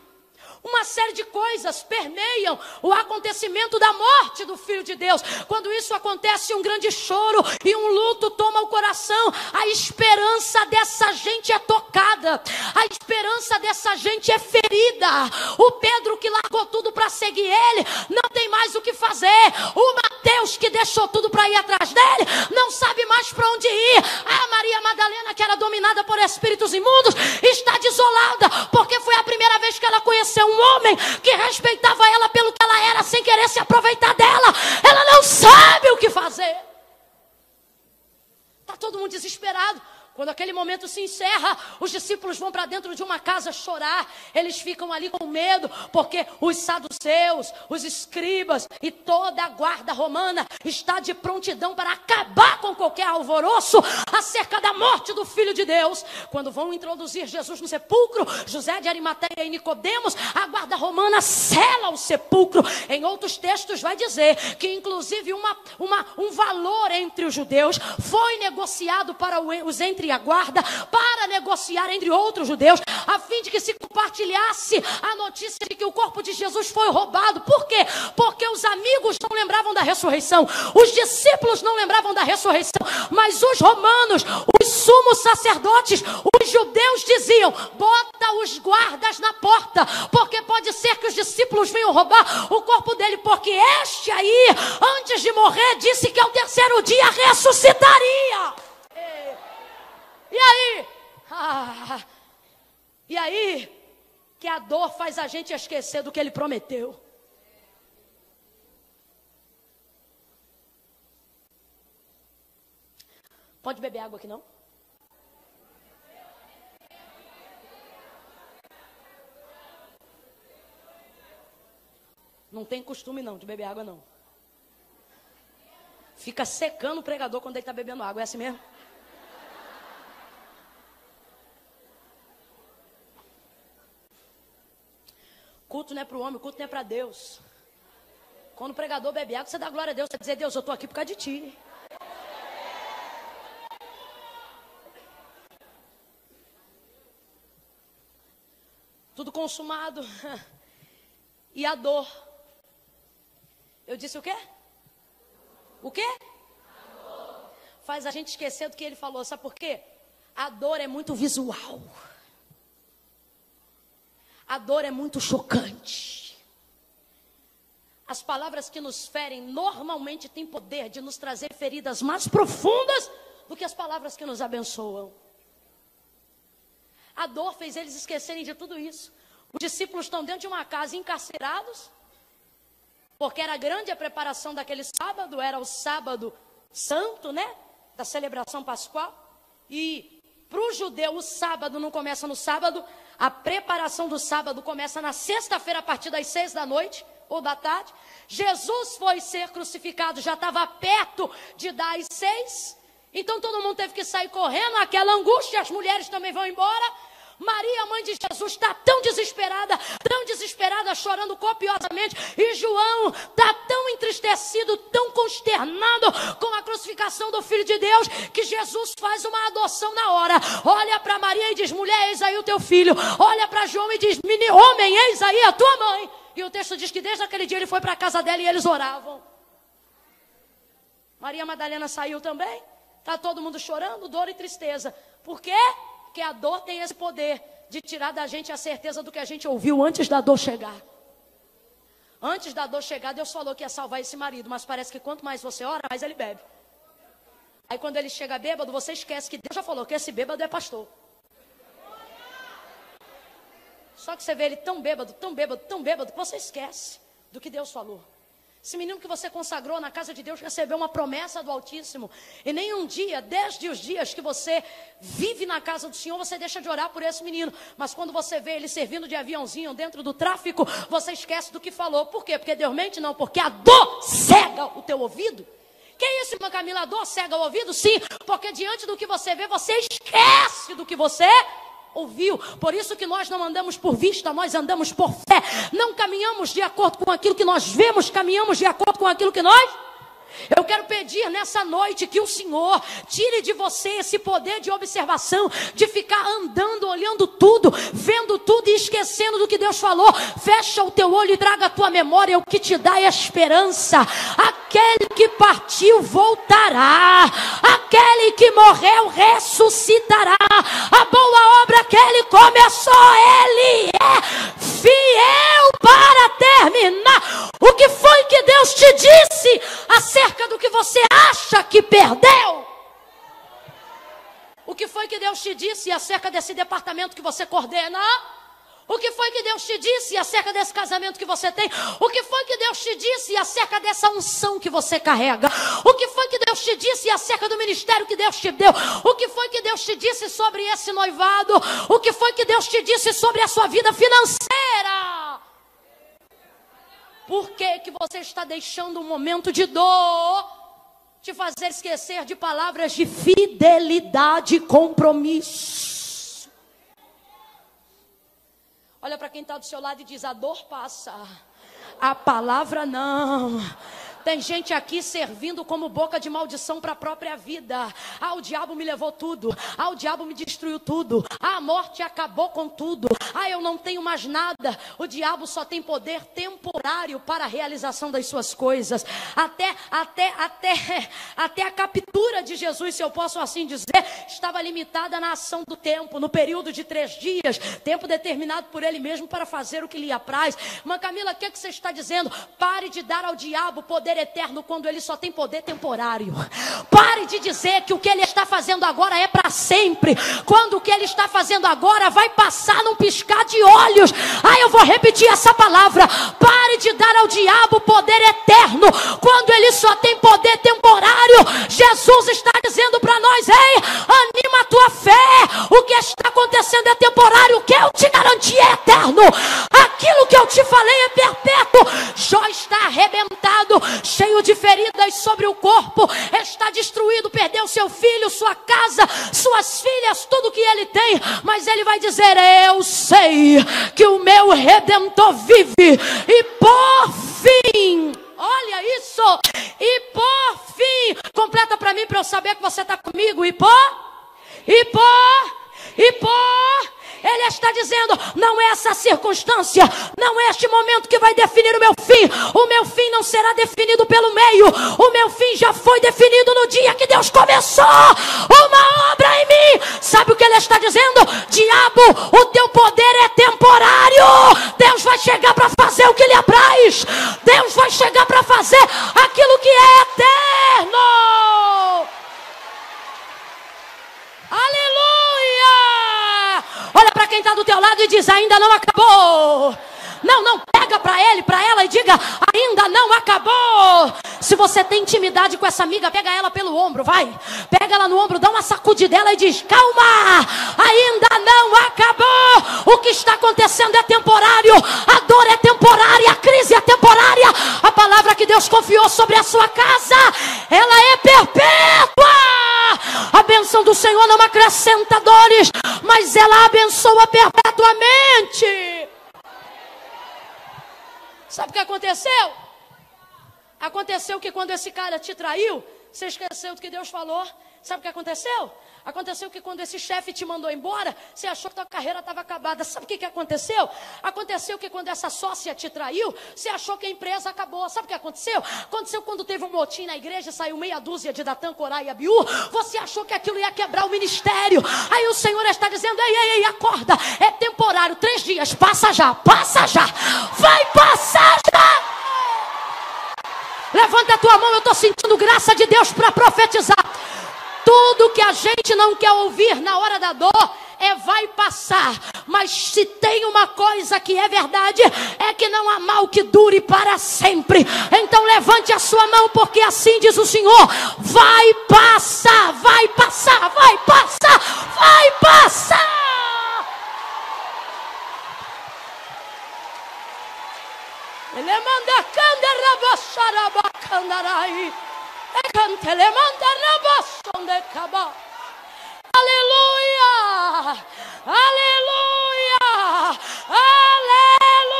Uma série de coisas permeiam o acontecimento da morte do Filho de Deus. Quando isso acontece, um grande choro e um luto toma o coração. A esperança dessa gente é tocada, a esperança dessa gente é ferida. O Pedro que largou tudo para seguir ele, não tem mais o que fazer. O Mateus que deixou tudo para ir atrás dele, não sabe mais para onde ir. A Maria Madalena, que era dominada por espíritos imundos, está desolada, porque foi a primeira vez que ela conheceu um homem que respeitava ela pelo que ela era, sem querer se aproveitar dela. Ela não sabe o que fazer. Está todo mundo desesperado. Quando aquele momento se encerra, os discípulos vão para dentro de uma casa chorar. Eles ficam ali com medo, porque os saduceus, os escribas e toda a guarda romana está de prontidão para acabar com qualquer alvoroço acerca da morte do Filho de Deus. Quando vão introduzir Jesus no sepulcro, José de Arimateia e Nicodemos, a guarda romana sela o sepulcro. Em outros textos vai dizer que inclusive uma, uma, um valor entre os judeus foi negociado para os entre entre a guarda para negociar entre outros judeus, a fim de que se compartilhasse a notícia de que o corpo de Jesus foi roubado. Por quê? Porque os amigos não lembravam da ressurreição, os discípulos não lembravam da ressurreição, mas os romanos, os sumos sacerdotes, os judeus diziam: bota os guardas na porta, porque pode ser que os discípulos venham roubar o corpo dele, porque este aí, antes de morrer, disse que ao terceiro dia ressuscitaria. Ah, e aí? Que a dor faz a gente esquecer do que ele prometeu. Pode beber água aqui não? Não tem costume não de beber água não. Fica secando o pregador quando ele está bebendo água, é assim mesmo? Culto não é para o homem, culto não é para Deus. Quando o pregador bebe água, você dá glória a Deus. Você dizer, Deus, eu estou aqui por causa de ti. Tudo consumado. E a dor. Eu disse o quê? O quê? Faz a gente esquecer do que ele falou. Sabe por quê? A dor é muito visual. A dor é muito chocante. As palavras que nos ferem normalmente têm poder de nos trazer feridas mais profundas do que as palavras que nos abençoam. A dor fez eles esquecerem de tudo isso. Os discípulos estão dentro de uma casa encarcerados, porque era grande a preparação daquele sábado, era o sábado santo, né? Da celebração pascual. E para o judeu, o sábado não começa no sábado, a preparação do sábado começa na sexta-feira, a partir das seis da noite ou da tarde. Jesus foi ser crucificado, já estava perto de dar as seis. Então todo mundo teve que sair correndo, aquela angústia, as mulheres também vão embora. Maria, mãe de Jesus, está tão desesperada, tão desesperada, chorando copiosamente. E João está tão entristecido, tão consternado com a crucificação do Filho de Deus, que Jesus faz uma adoção na hora. Olha para Maria e diz: mulher, eis aí o teu filho. Olha para João e diz: menino, homem, eis aí a tua mãe. E o texto diz que desde aquele dia ele foi para a casa dela e eles oravam. Maria Madalena saiu também. Está todo mundo chorando, dor e tristeza. Por quê? Porque a dor tem esse poder de tirar da gente a certeza do que a gente ouviu antes da dor chegar. Antes da dor chegar, Deus falou que ia salvar esse marido, mas parece que quanto mais você ora, mais ele bebe. Aí quando ele chega bêbado, você esquece que Deus já falou que esse bêbado é pastor. Só que você vê ele tão bêbado, tão bêbado, tão bêbado, que você esquece do que Deus falou. Esse menino que você consagrou na casa de Deus recebeu uma promessa do Altíssimo. E nem um dia, desde os dias que você vive na casa do Senhor, você deixa de orar por esse menino. Mas quando você vê ele servindo de aviãozinho dentro do tráfico, você esquece do que falou. Por quê? Porque Deus mente? Não, porque a dor cega o teu ouvido. Que isso, irmã Camila? A dor cega o ouvido? Sim, porque diante do que você vê, você esquece do que você ouviu. Por isso que nós não andamos por vista, nós andamos por fé. Não caminhamos de acordo com aquilo que nós vemos, caminhamos de acordo com aquilo que nós Eu quero pedir nessa noite que o Senhor tire de você esse poder de observação, de ficar andando, olhando tudo, vendo tudo e esquecendo do que Deus falou. Fecha o teu olho e traga a tua memória o que te dá esperança. Aquele que partiu voltará, aquele que morreu ressuscitará. A boa obra que ele começou, ele é fiel para terminar. O que foi que Deus te disse acerca do que você acha que perdeu? O que foi que Deus te disse acerca desse departamento que você coordena? O que foi que Deus te disse acerca desse casamento que você tem? O que foi que Deus te disse acerca dessa unção que você carrega? O que foi que Deus te disse acerca do ministério que Deus te deu? O que foi que Deus te disse sobre esse noivado? O que foi que Deus te disse sobre a sua vida financeira? Por que, que você está deixando um momento de dor te fazer esquecer de palavras de fidelidade e compromisso? Olha para quem está do seu lado e diz: a dor passa, a palavra não. Tem gente aqui servindo como boca de maldição para a própria vida. Ah, o diabo me levou tudo. Ah, o diabo me destruiu tudo. Ah, a morte acabou com tudo. Ah, eu não tenho mais nada. O diabo só tem poder temporário para a realização das suas coisas. Até, até, até, até a captura de Jesus, se eu posso assim dizer, estava limitada na ação do tempo, no período de três dias, tempo determinado por ele mesmo para fazer o que lhe apraz. Mas Camila, o que, é que você está dizendo? Pare de dar ao diabo poder poder eterno quando ele só tem poder temporário. Pare de dizer que o que ele está fazendo agora é para sempre, quando o que ele está fazendo agora vai passar num piscar de olhos. Ah, eu vou repetir essa palavra. Pare de dar ao diabo poder eterno, quando ele só tem poder temporário. Jesus está dizendo para nós: ei, anima a tua fé. O que está acontecendo é temporário, o que eu te garanti é eterno. Aquilo que eu te falei é perpétuo. Jó está arrebentado, cheio de feridas sobre o corpo, está destruído, perdeu seu filho, sua casa, suas filhas, tudo que ele tem, mas ele vai dizer: Eu sei que o meu redentor vive, e por fim. Olha isso! E por fim, completa para mim para eu saber que você está comigo. E por, e por, e por, ele está dizendo: não é essa circunstância, não é este momento que vai definir o meu fim. O meu fim não será definido pelo meio. O meu fim já foi definido no dia que Deus começou uma obra em mim. Sabe o que ele está dizendo? Diabo, o teu poder é temporário. Deus vai chegar para fazer o que lhe apraz. Deus vai chegar para fazer aquilo que é eterno. Aleluia! Olha para quem está do teu lado e diz: ainda não acabou. Não, não, pega para ele, para ela e diga: ainda não acabou. Se você tem intimidade com essa amiga, pega ela pelo ombro, vai. Pega ela no ombro, dá uma sacudidela e diz: calma, ainda não acabou. O que está acontecendo é temporário, a dor é temporária, a crise é temporária. A palavra que Deus confiou sobre a sua casa, ela é perpétua. A benção do Senhor não acrescenta dores, mas ela abençoa perpetuamente. Sabe o que aconteceu? Aconteceu que quando esse cara te traiu, você esqueceu do que Deus falou. Sabe o que aconteceu? Aconteceu que quando esse chefe te mandou embora, você achou que tua carreira estava acabada. Sabe o que, que aconteceu? Aconteceu que quando essa sócia te traiu, você achou que a empresa acabou. Sabe o que aconteceu? Aconteceu quando teve um motim na igreja, saiu meia dúzia de Datã, Corá e Abiú. Você achou que aquilo ia quebrar o ministério. Aí o Senhor está dizendo: ei, ei, ei, acorda. É temporário, três dias, passa já, passa já. Vai passar já. Levanta a tua mão, eu estou sentindo graça de Deus para profetizar. Tudo que a gente não quer ouvir na hora da dor é vai passar. Mas se tem uma coisa que é verdade, é que não há mal que dure para sempre. Então levante a sua mão, porque assim diz o Senhor: vai passar, vai passar, vai passar, vai passar. Ele manda Cantele mandare baston de caba. Aleluia! Aleluia! Aleluia!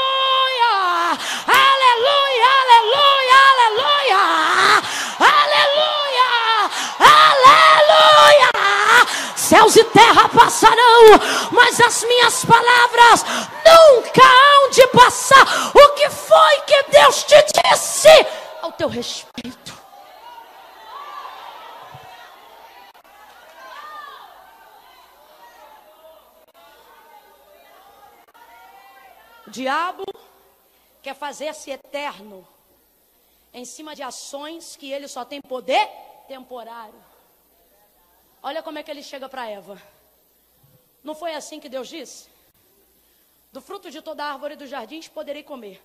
Aleluia! Aleluia! Aleluia! Aleluia! Aleluia! Céus e terra passarão, mas as minhas palavras nunca hão de passar. O que foi que Deus te disse ao teu respeito? Diabo quer fazer-se eterno em cima de ações que ele só tem poder temporário. Olha como é que ele chega para Eva. Não foi assim que Deus disse? Do fruto de toda árvore dos jardins poderei comer,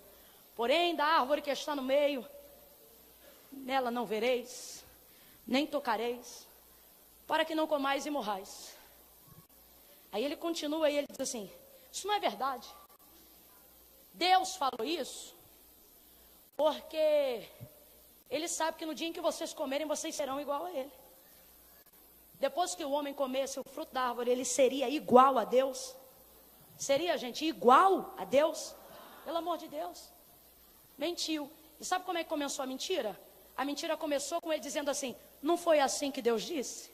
porém da árvore que está no meio, nela não vereis, nem tocareis, para que não comais e morrais. Aí ele continua e ele diz assim: Isso não é verdade. Deus falou isso porque ele sabe que no dia em que vocês comerem, vocês serão igual a ele. Depois que o homem comesse o fruto da árvore, ele seria igual a Deus? Seria, gente, igual a Deus? Pelo amor de Deus. Mentiu. E sabe como é que começou a mentira? A mentira começou com ele dizendo assim: Não foi assim que Deus disse?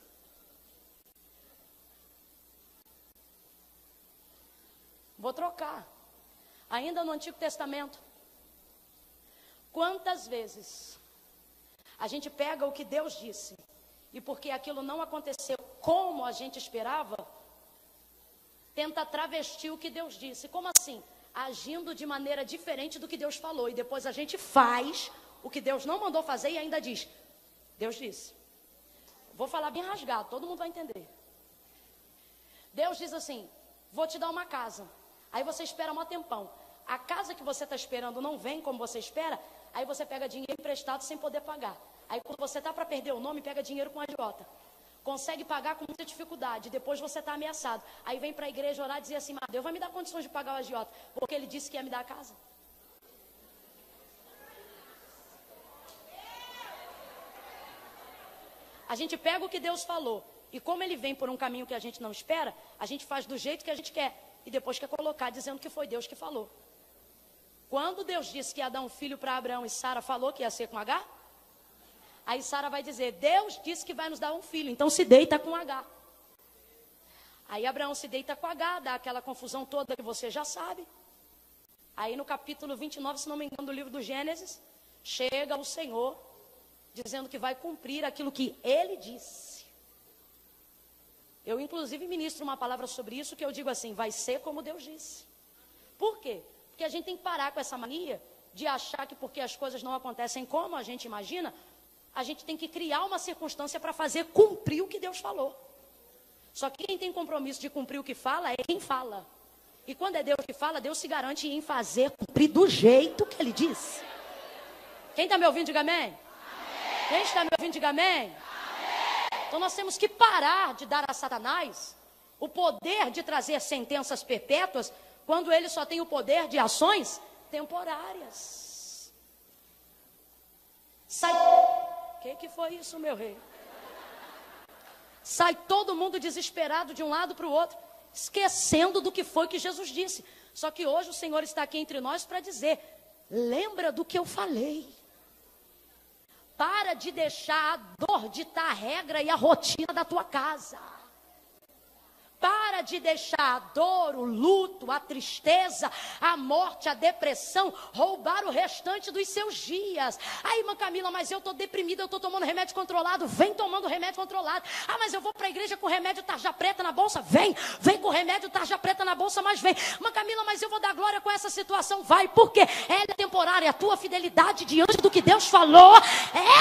Vou trocar. Ainda no Antigo Testamento, Quantas vezes a gente pega o que Deus disse e porque aquilo não aconteceu como a gente esperava, tenta travestir o que Deus disse. Como assim? Agindo de maneira diferente do que Deus falou e depois a gente faz o que Deus não mandou fazer e ainda diz: Deus disse. Vou falar bem rasgado, todo mundo vai entender. Deus diz assim: Vou te dar uma casa. Aí você espera um tempão. A casa que você está esperando não vem como você espera, Aí você pega dinheiro emprestado sem poder pagar. Aí quando você está para perder o nome, pega dinheiro com a agiota. Consegue pagar com muita dificuldade. Depois você está ameaçado. Aí vem para a igreja orar e dizer assim: Deus vai me dar condições de pagar o agiota. Porque ele disse que ia me dar a casa. A gente pega o que Deus falou. E como ele vem por um caminho que a gente não espera, a gente faz do jeito que a gente quer. E depois quer colocar dizendo que foi Deus que falou. Quando Deus disse que ia dar um filho para Abraão e Sara falou que ia ser com H, aí Sara vai dizer: Deus disse que vai nos dar um filho, então se deita com H. Aí Abraão se deita com H, dá aquela confusão toda que você já sabe. Aí no capítulo 29, se não me engano, do livro do Gênesis, chega o Senhor dizendo que vai cumprir aquilo que ele disse. Eu, inclusive, ministro uma palavra sobre isso que eu digo assim: vai ser como Deus disse. Por quê? Porque a gente tem que parar com essa mania de achar que porque as coisas não acontecem como a gente imagina, a gente tem que criar uma circunstância para fazer cumprir o que Deus falou. Só que quem tem compromisso de cumprir o que fala é quem fala. E quando é Deus que fala, Deus se garante em fazer cumprir do jeito que Ele diz. Quem está me ouvindo, diga amém. amém. Quem está me ouvindo, diga amém. amém. Então nós temos que parar de dar a Satanás o poder de trazer sentenças perpétuas quando ele só tem o poder de ações temporárias. Sai. Que, que foi isso, meu rei? Sai todo mundo desesperado de um lado para o outro, esquecendo do que foi que Jesus disse. Só que hoje o Senhor está aqui entre nós para dizer: lembra do que eu falei. Para de deixar a dor ditar a regra e a rotina da tua casa. Para de deixar a dor, o luto, a tristeza, a morte, a depressão roubar o restante dos seus dias. Aí, irmã Camila, mas eu estou deprimida, eu estou tomando remédio controlado. Vem tomando remédio controlado. Ah, mas eu vou para a igreja com remédio tarja preta na bolsa. Vem, vem com remédio tarja preta na bolsa, mas vem. Irmã Camila, mas eu vou dar glória com essa situação. Vai, porque ela é temporária. A tua fidelidade diante do que Deus falou,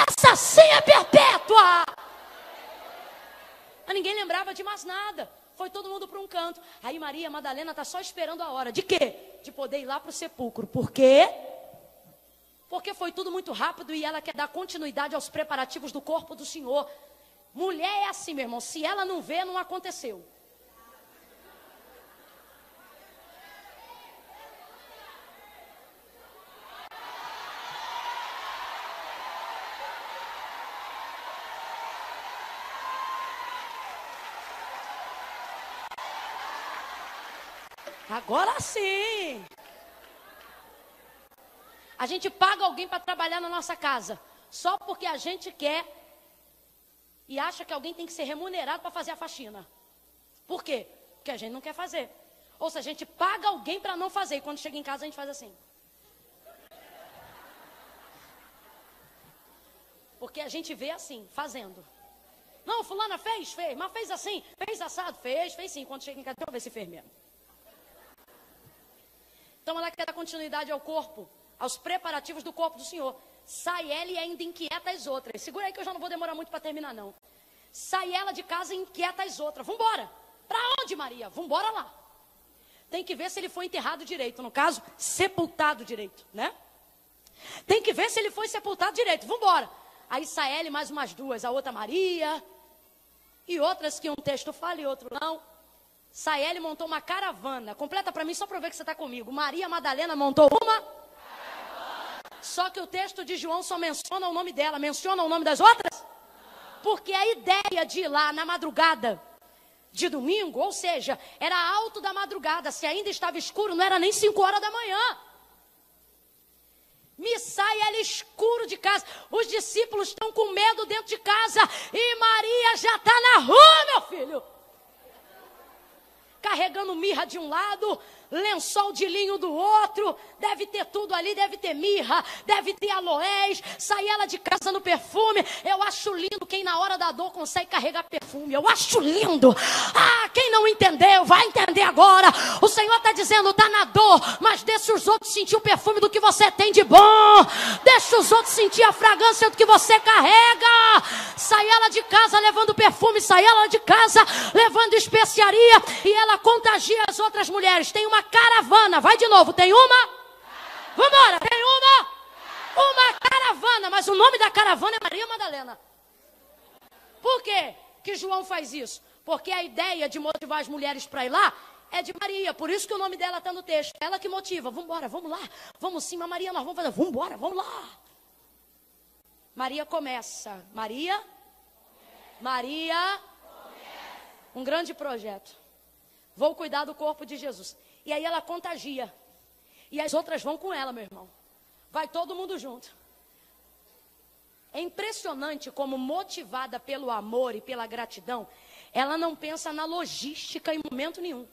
essa sim é perpétua. Mas ninguém lembrava de mais nada. Foi todo mundo para um canto. Aí Maria Madalena está só esperando a hora. De quê? De poder ir lá para o sepulcro. Por quê? Porque foi tudo muito rápido e ela quer dar continuidade aos preparativos do corpo do Senhor. Mulher é assim, meu irmão. Se ela não vê, não aconteceu. Agora sim. A gente paga alguém para trabalhar na nossa casa, só porque a gente quer e acha que alguém tem que ser remunerado para fazer a faxina. Por quê? Porque a gente não quer fazer. Ou seja, a gente paga alguém para não fazer. E quando chega em casa, a gente faz assim. Porque a gente vê assim, fazendo. Não, fulana fez, fez, mas fez assim, fez assado, fez, fez sim. Quando chega em casa, deixa eu ver se fez mesmo. Então ela quer dar continuidade ao corpo, aos preparativos do corpo do Senhor. Sai ela e ainda inquieta as outras. Segura aí que eu já não vou demorar muito para terminar, não. Sai ela de casa e inquieta as outras. Vambora. Para onde, Maria? Vambora lá. Tem que ver se ele foi enterrado direito. No caso, sepultado direito, né? Tem que ver se ele foi sepultado direito. Vambora. Aí sai ela e mais umas duas. A outra Maria. E outras que um texto fala e outro não. Saele montou uma caravana. Completa para mim só para ver que você está comigo. Maria Madalena montou uma só que o texto de João só menciona o nome dela, menciona o nome das outras? Porque a ideia de ir lá na madrugada de domingo, ou seja, era alto da madrugada, se ainda estava escuro, não era nem 5 horas da manhã. Me sai ela escuro de casa. Os discípulos estão com medo dentro de casa. E Maria já está na rua, meu filho. Carregando mirra de um lado, lençol de linho do outro, deve ter tudo ali, deve ter mirra, deve ter aloés, sai ela de casa no perfume. Eu acho lindo quem na hora da dor consegue carregar perfume. Eu acho lindo. Ah, quem não entendeu, vai entender agora. O Senhor está dizendo, está na dor, mas deixa os outros sentir o perfume do que você tem de bom. Deixa os outros sentir a fragrância do que você carrega. Sai ela de casa levando perfume, sai ela de casa levando especiaria e ela contagia as outras mulheres. Tem uma caravana. Vai de novo, tem uma? Vambora, tem uma? Uma caravana, mas o nome da caravana é Maria Madalena. Por quê que João faz isso? Porque a ideia de motivar as mulheres para ir lá é de Maria, por isso que o nome dela está no texto. Ela que motiva. Vamos embora, vamos lá. Vamos sim, Maria, nós vamos fazer. Vamos embora, vamos lá. Maria começa. Maria? Maria? Um grande projeto. Vou cuidar do corpo de Jesus. E aí ela contagia. E as outras vão com ela, meu irmão. Vai todo mundo junto. É impressionante como, motivada pelo amor e pela gratidão, ela não pensa na logística em momento nenhum.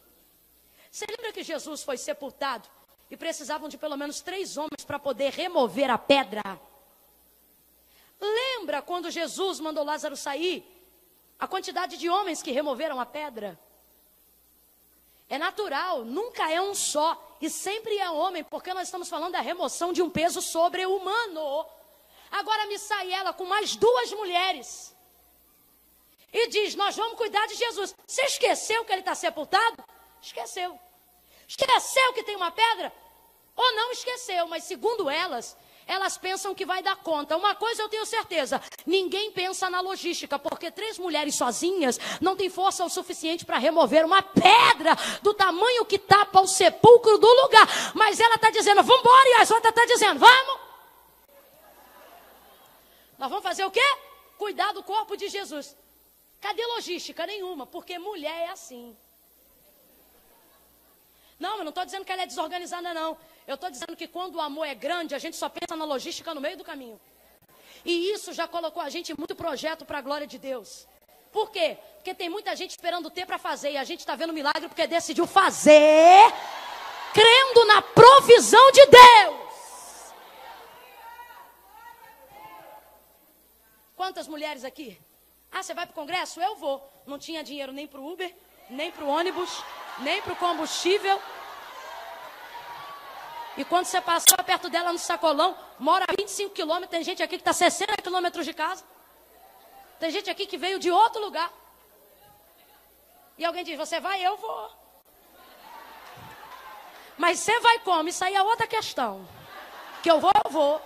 Você lembra que Jesus foi sepultado e precisavam de pelo menos três homens para poder remover a pedra? Lembra quando Jesus mandou Lázaro sair? A quantidade de homens que removeram a pedra? É natural, nunca é um só. E sempre é homem, porque nós estamos falando da remoção de um peso sobre-humano. Agora me sai ela com mais duas mulheres. E diz: Nós vamos cuidar de Jesus. Você esqueceu que ele está sepultado? Esqueceu. Esqueceu que tem uma pedra? Ou não esqueceu, mas segundo elas, elas pensam que vai dar conta. Uma coisa eu tenho certeza: ninguém pensa na logística, porque três mulheres sozinhas não têm força o suficiente para remover uma pedra do tamanho que tapa o sepulcro do lugar. Mas ela está dizendo, vamos embora, e as outras estão tá dizendo, vamos. Nós vamos fazer o quê? Cuidar do corpo de Jesus. Cadê logística nenhuma? Porque mulher é assim. Não, eu não estou dizendo que ela é desorganizada, não. Eu estou dizendo que quando o amor é grande, a gente só pensa na logística no meio do caminho. E isso já colocou a gente em muito projeto para a glória de Deus. Por quê? Porque tem muita gente esperando ter para fazer e a gente está vendo milagre porque decidiu fazer, crendo na provisão de Deus. Quantas mulheres aqui? Ah, você vai para o congresso? Eu vou. Não tinha dinheiro nem para o Uber, nem para o ônibus, nem para o combustível. E quando você passou perto dela no sacolão, mora a 25 quilômetros, tem gente aqui que está 60 quilômetros de casa. Tem gente aqui que veio de outro lugar. E alguém diz, você vai? Eu vou. Mas você vai como? Isso aí é outra questão. Que eu vou, eu vou.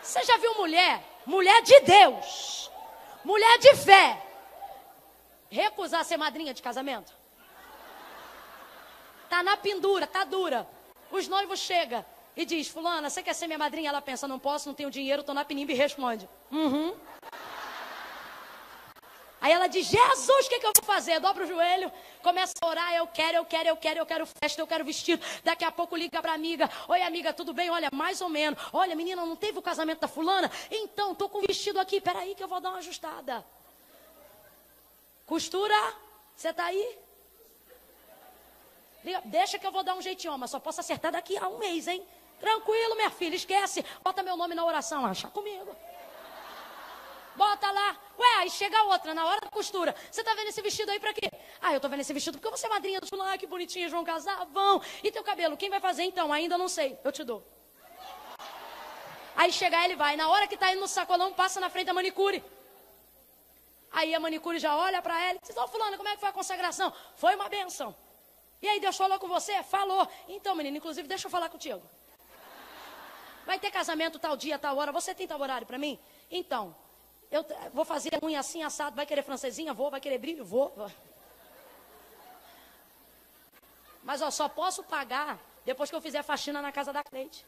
Você já viu mulher? Mulher de Deus. Mulher de fé. Recusar ser madrinha de casamento? Tá na pendura, tá dura. Os noivos chegam e diz, fulana, você quer ser minha madrinha? Ela pensa, não posso, não tenho dinheiro, tô na penimba e responde, uhum. Aí ela diz, Jesus, o que, que eu vou fazer? Dobra o joelho, começa a orar, eu quero, eu quero, eu quero, eu quero festa, eu quero vestido. Daqui a pouco liga para amiga, oi amiga, tudo bem? Olha, mais ou menos. Olha, menina, não teve o casamento da fulana? Então, tô com vestido aqui, peraí que eu vou dar uma ajustada. Costura, você tá aí? Deixa que eu vou dar um jeitinho, mas só posso acertar daqui a um mês, hein? Tranquilo, minha filha, esquece. Bota meu nome na oração, acha comigo. Bota lá. Ué, aí chega outra, na hora da costura. Você tá vendo esse vestido aí pra quê? Ah, eu tô vendo esse vestido porque você é madrinha do fulano. que bonitinhas vão casar. Vão. E teu cabelo, quem vai fazer então? Ainda não sei. Eu te dou. Aí chegar ele vai. Na hora que tá indo no sacolão, passa na frente da manicure. Aí a manicure já olha para ela e diz, ô fulano, como é que foi a consagração? Foi uma benção. E aí Deus falou com você? Falou. Então, menino, inclusive, deixa eu falar contigo. Vai ter casamento tal dia, tal hora. Você tem tal horário para mim? Então, eu vou fazer unha assim, assado. Vai querer francesinha? Vou. Vai querer brilho? Vou. Mas ó, só posso pagar depois que eu fizer faxina na casa da Cleide.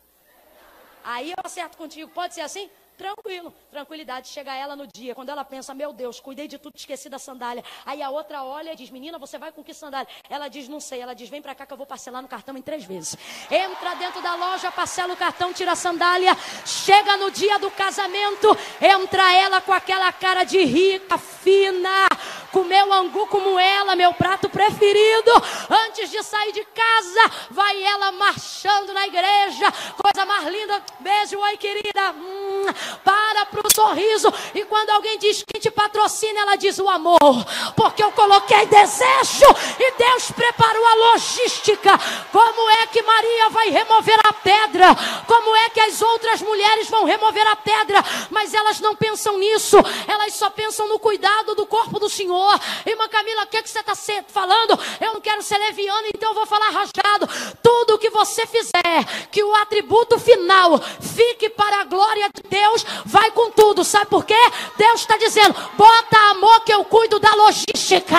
Aí eu acerto contigo. Pode ser assim? Tranquilo, tranquilidade. Chega ela no dia, quando ela pensa, meu Deus, cuidei de tudo, esqueci da sandália. Aí a outra olha e diz, menina, você vai com que sandália? Ela diz, não sei. Ela diz, vem pra cá que eu vou parcelar no cartão em três vezes. Entra dentro da loja, parcela o cartão, tira a sandália. Chega no dia do casamento, entra ela com aquela cara de rica, fina. Comeu angu como ela, meu prato preferido. Antes de sair de casa, vai ela marchando na igreja. Coisa mais linda. Beijo, oi querida. Hum, para para o sorriso. E quando alguém diz quem te patrocina, ela diz o amor. Porque eu coloquei desejo e Deus preparou a logística. Como é que Maria vai remover a pedra? Como é que as outras mulheres vão remover a pedra? Mas elas não pensam nisso. Elas só pensam no cuidado do corpo do Senhor. Irmã Camila, o que, é que você está falando? Eu não quero ser leviano, então eu vou falar rajado. Tudo que você fizer, que o atributo final fique para a glória de Deus, vai com tudo. Sabe por quê? Deus está dizendo: bota amor que eu cuido da logística.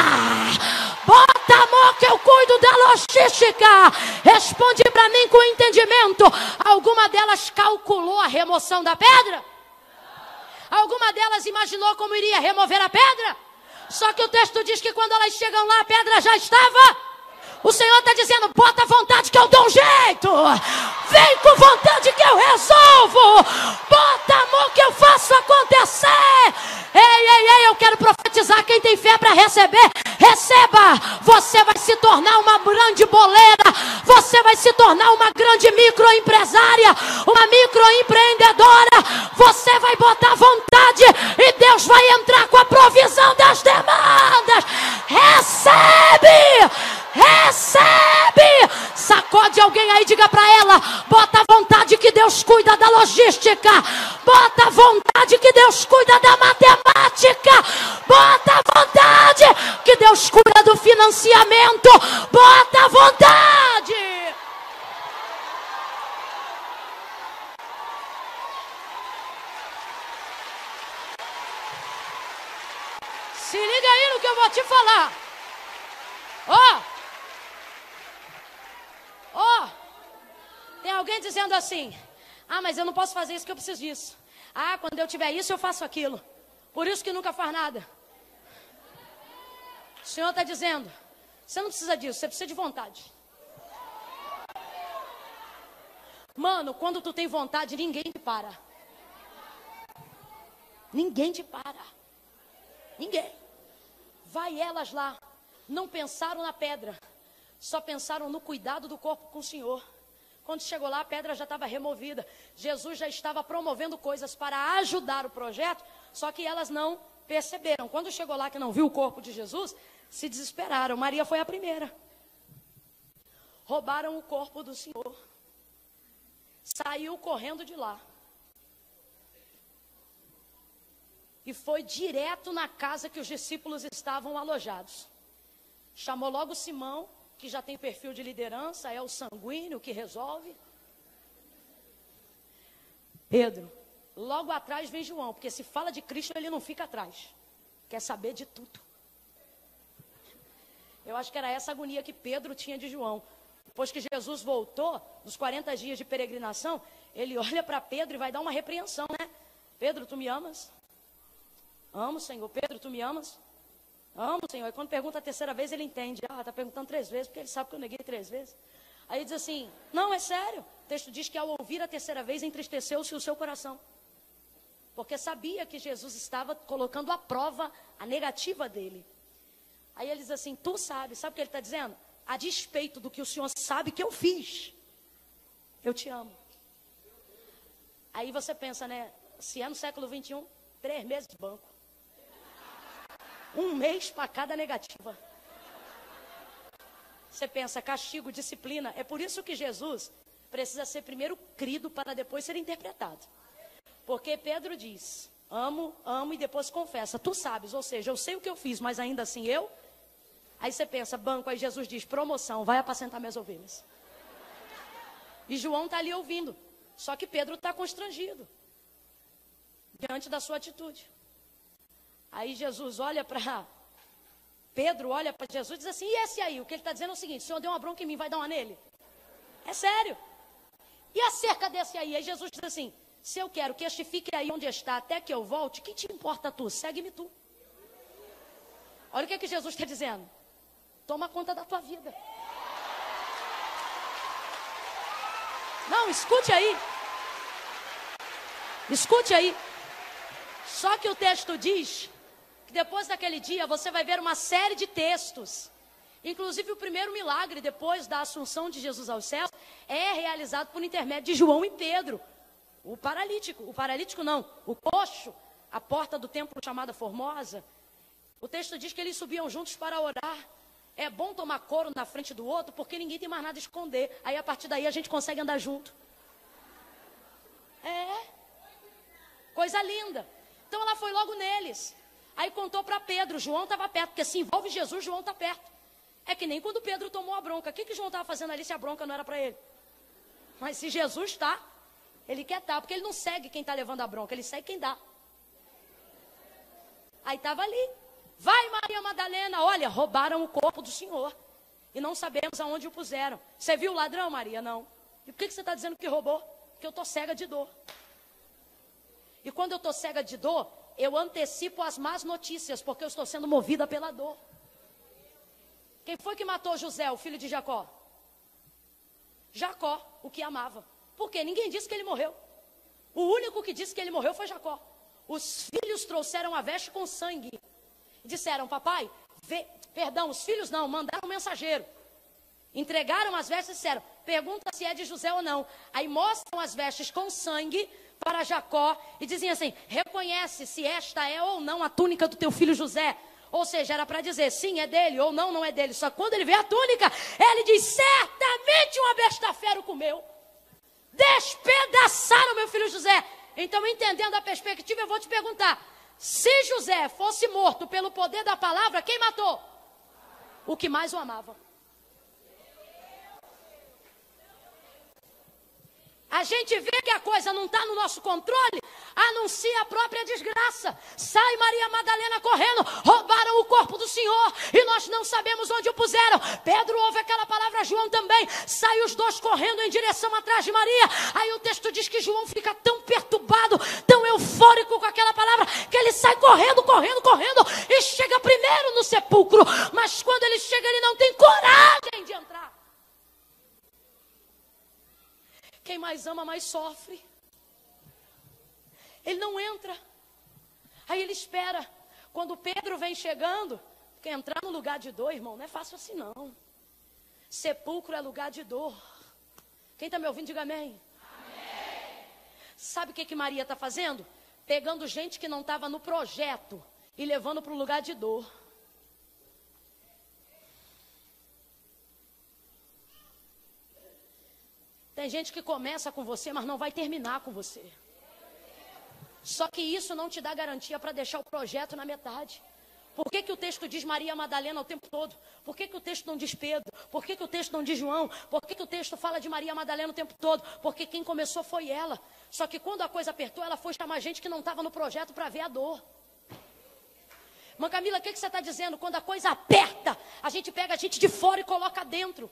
Bota amor que eu cuido da logística. Responde para mim com entendimento. Alguma delas calculou a remoção da pedra? Alguma delas imaginou como iria remover a pedra? Só que o texto diz que quando elas chegam lá, a pedra já estava. O Senhor está dizendo: bota vontade que eu dou um jeito. Vem com vontade que eu resolvo. Bota amor que eu faço acontecer. Ei, ei, ei, eu quero profetizar. Quem tem fé para receber, receba. Você vai se tornar uma grande boleira. Você vai se tornar uma grande microempresária. Uma microempreendedora. Você vai botar vontade e Deus vai entrar com a provisão das demandas. Recebe! Recebe! Sacode alguém aí, diga para ela: bota a vontade que Deus cuida da logística. Bota a vontade que Deus cuida da matemática. Bota a vontade que Deus cuida do financiamento. Bota a vontade. Se liga aí no que eu vou te falar. Ó, oh, oh, tem alguém dizendo assim: Ah, mas eu não posso fazer isso que eu preciso disso. Ah, quando eu tiver isso, eu faço aquilo. Por isso que nunca faz nada. O Senhor está dizendo: Você não precisa disso, você precisa de vontade. Mano, quando tu tem vontade, ninguém te para. Ninguém te para. Ninguém. Vai elas lá. Não pensaram na pedra só pensaram no cuidado do corpo com o Senhor. Quando chegou lá, a pedra já estava removida. Jesus já estava promovendo coisas para ajudar o projeto, só que elas não perceberam. Quando chegou lá que não viu o corpo de Jesus, se desesperaram. Maria foi a primeira. Roubaram o corpo do Senhor. Saiu correndo de lá. E foi direto na casa que os discípulos estavam alojados. Chamou logo Simão que já tem perfil de liderança, é o sanguíneo que resolve. Pedro, logo atrás vem João, porque se fala de Cristo, ele não fica atrás. Quer saber de tudo. Eu acho que era essa agonia que Pedro tinha de João. Depois que Jesus voltou, dos 40 dias de peregrinação, ele olha para Pedro e vai dar uma repreensão, né? Pedro, tu me amas? Amo, Senhor. Pedro, tu me amas? Amo Senhor. E quando pergunta a terceira vez, ele entende. Ah, está perguntando três vezes, porque ele sabe que eu neguei três vezes. Aí diz assim: Não, é sério. O texto diz que ao ouvir a terceira vez, entristeceu-se o seu coração. Porque sabia que Jesus estava colocando à prova a negativa dele. Aí ele diz assim: Tu sabe, sabe o que ele está dizendo? A despeito do que o Senhor sabe que eu fiz, eu te amo. Aí você pensa, né? Se é no século 21, três meses de banco. Um mês para cada negativa. Você pensa, castigo, disciplina. É por isso que Jesus precisa ser primeiro crido para depois ser interpretado. Porque Pedro diz: amo, amo e depois confessa. Tu sabes, ou seja, eu sei o que eu fiz, mas ainda assim eu. Aí você pensa, banco, aí Jesus diz: promoção, vai apacentar minhas ovelhas. E João está ali ouvindo. Só que Pedro está constrangido diante da sua atitude. Aí Jesus olha para Pedro, olha para Jesus e diz assim: e esse aí? O que ele está dizendo é o seguinte: o senhor deu uma bronca em mim, vai dar uma nele? É sério. E acerca desse aí? Aí Jesus diz assim: se eu quero que este fique aí onde está até que eu volte, que te importa tu? Segue-me tu. Olha o que, é que Jesus está dizendo. Toma conta da tua vida. Não, escute aí. Escute aí. Só que o texto diz que depois daquele dia você vai ver uma série de textos. Inclusive o primeiro milagre depois da assunção de Jesus aos céus é realizado por intermédio de João e Pedro. O paralítico, o paralítico não, o coxo, a porta do templo chamada Formosa. O texto diz que eles subiam juntos para orar. É bom tomar couro na frente do outro porque ninguém tem mais nada a esconder. Aí a partir daí a gente consegue andar junto. É. Coisa linda. Então ela foi logo neles. Aí contou para Pedro, João estava perto, porque se envolve Jesus, João está perto. É que nem quando Pedro tomou a bronca. O que, que João estava fazendo ali se a bronca não era para ele? Mas se Jesus está, ele quer estar, tá, porque ele não segue quem está levando a bronca, ele segue quem dá. Aí estava ali. Vai, Maria Madalena, olha, roubaram o corpo do Senhor. E não sabemos aonde o puseram. Você viu o ladrão, Maria? Não. E por que, que você está dizendo que roubou? Porque eu estou cega de dor. E quando eu estou cega de dor, eu antecipo as más notícias, porque eu estou sendo movida pela dor. Quem foi que matou José, o filho de Jacó? Jacó, o que amava. Por quê? Ninguém disse que ele morreu. O único que disse que ele morreu foi Jacó. Os filhos trouxeram a veste com sangue disseram, papai, vê, perdão, os filhos não, mandaram um mensageiro. Entregaram as vestes e disseram, pergunta se é de José ou não. Aí mostram as vestes com sangue para Jacó e dizem assim: reconhece se esta é ou não a túnica do teu filho José. Ou seja, era para dizer sim, é dele, ou não, não é dele. Só que quando ele vê a túnica, ele diz: certamente uma besta-fera o comeu. Despedaçaram meu filho José. Então, entendendo a perspectiva, eu vou te perguntar: se José fosse morto pelo poder da palavra, quem matou? O que mais o amava. A gente vê que a coisa não está no nosso controle, anuncia a própria desgraça. Sai Maria Madalena correndo, roubaram o corpo do Senhor e nós não sabemos onde o puseram. Pedro ouve aquela palavra, João também. Sai os dois correndo em direção atrás de Maria. Aí o texto diz que João fica tão perturbado, tão eufórico com aquela palavra, que ele sai correndo, correndo, correndo e chega primeiro no sepulcro. Mas quando ele chega, ele não tem coragem de entrar. Quem mais ama, mais sofre. Ele não entra. Aí ele espera. Quando Pedro vem chegando, porque entrar no lugar de dor, irmão, não é fácil assim não. Sepulcro é lugar de dor. Quem está me ouvindo, diga amém. amém. Sabe o que, que Maria está fazendo? Pegando gente que não estava no projeto e levando para o lugar de dor. Tem gente que começa com você, mas não vai terminar com você. Só que isso não te dá garantia para deixar o projeto na metade. Por que, que o texto diz Maria Madalena o tempo todo? Por que, que o texto não diz Pedro? Por que, que o texto não diz João? Por que, que o texto fala de Maria Madalena o tempo todo? Porque quem começou foi ela. Só que quando a coisa apertou, ela foi chamar gente que não estava no projeto para ver a dor. Mãe Camila, o que, que você está dizendo? Quando a coisa aperta, a gente pega a gente de fora e coloca dentro.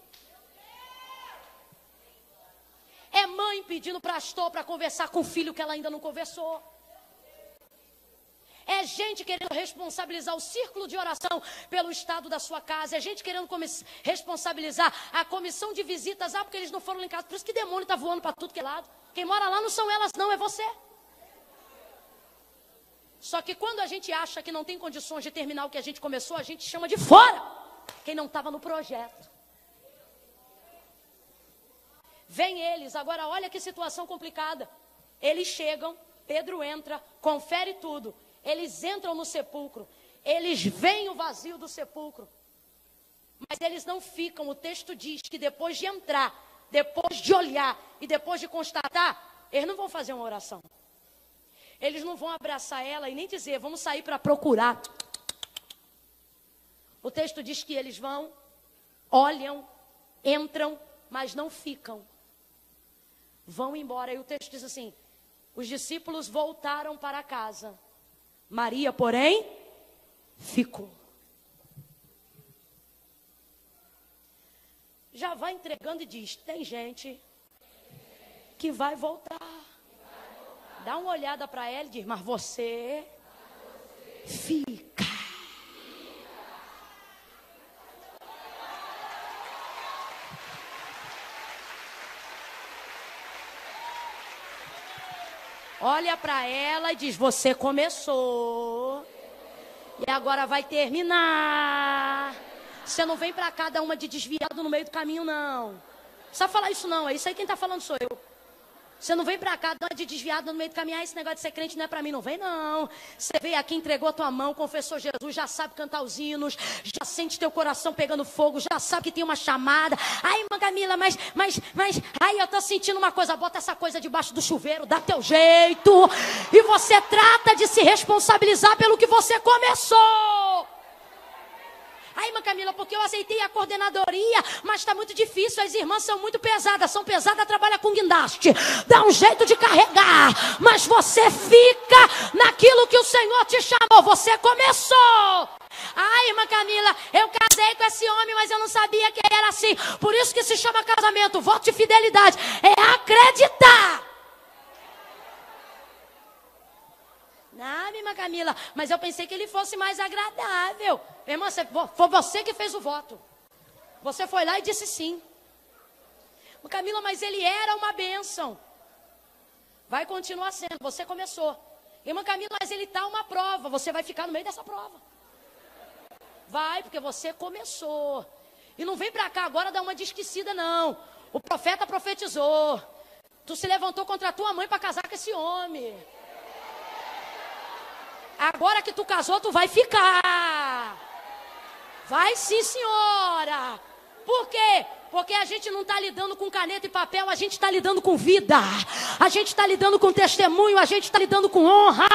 É mãe pedindo pastor para conversar com o filho que ela ainda não conversou. É gente querendo responsabilizar o círculo de oração pelo estado da sua casa. É gente querendo responsabilizar a comissão de visitas. Ah, porque eles não foram em casa. Por isso que demônio está voando para tudo que é lado. Quem mora lá não são elas, não, é você. Só que quando a gente acha que não tem condições de terminar o que a gente começou, a gente chama de fora quem não estava no projeto. Vem eles, agora olha que situação complicada. Eles chegam, Pedro entra, confere tudo. Eles entram no sepulcro, eles veem o vazio do sepulcro. Mas eles não ficam, o texto diz que depois de entrar, depois de olhar e depois de constatar, eles não vão fazer uma oração. Eles não vão abraçar ela e nem dizer, vamos sair para procurar. O texto diz que eles vão, olham, entram, mas não ficam. Vão embora. E o texto diz assim: os discípulos voltaram para casa. Maria, porém, ficou. Já vai entregando e diz: tem gente que vai voltar. Dá uma olhada para ela e diz: Mas você fica. Olha para ela e diz: Você começou. E agora vai terminar. Você não vem para cá dar uma de desviado no meio do caminho, não. Não precisa falar isso, não. É isso aí quem está falando sou eu. Você não vem para cá de desviado no meio do caminho. Ah, esse negócio de ser crente não é para mim. Não vem, não. Você veio aqui, entregou a tua mão, confessou Jesus, já sabe cantar os hinos, já sente teu coração pegando fogo, já sabe que tem uma chamada. Ai, irmã Camila, mas, mas, mas, ai, eu tô sentindo uma coisa. Bota essa coisa debaixo do chuveiro, dá teu jeito. E você trata de se responsabilizar pelo que você começou. Ai, irmã Camila, porque eu aceitei a coordenadoria, mas está muito difícil, as irmãs são muito pesadas, são pesadas, trabalha com guindaste. Dá um jeito de carregar, mas você fica naquilo que o Senhor te chamou, você começou. Ai, irmã Camila, eu casei com esse homem, mas eu não sabia que era assim. Por isso que se chama casamento, voto de fidelidade. É acreditar. Minha irmã Camila, mas eu pensei que ele fosse mais agradável. Irmã, foi você que fez o voto. Você foi lá e disse sim. Camila, mas ele era uma bênção. Vai continuar sendo, você começou. Irmã Camila, mas ele está uma prova. Você vai ficar no meio dessa prova. Vai, porque você começou. E não vem para cá agora dar uma desquecida, não. O profeta profetizou. Tu se levantou contra a tua mãe para casar com esse homem. Agora que tu casou, tu vai ficar. Vai sim, senhora. Por quê? Porque a gente não está lidando com caneta e papel, a gente está lidando com vida. A gente está lidando com testemunho, a gente está lidando com honra.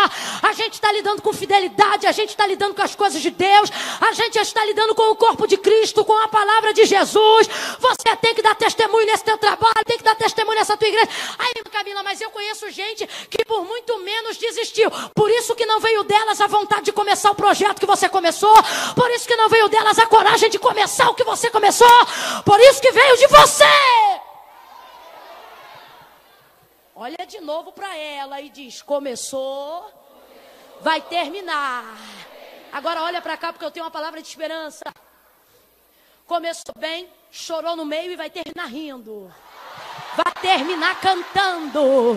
A gente está lidando com fidelidade, a gente está lidando com as coisas de Deus. A gente está lidando com o corpo de Cristo, com a palavra de Jesus. Você tem que dar testemunho nesse teu trabalho, tem que dar testemunho nessa tua igreja. Aí, Camila, mas eu conheço gente que por muito menos desistiu. Por isso que não veio delas a vontade de começar o projeto que você começou. Por isso que não veio delas a coragem de começar o que você começou. Por isso que veio de você. Olha de novo para ela e diz: começou, vai terminar. Agora olha para cá porque eu tenho uma palavra de esperança. Começou bem, chorou no meio e vai terminar rindo. Vai terminar cantando.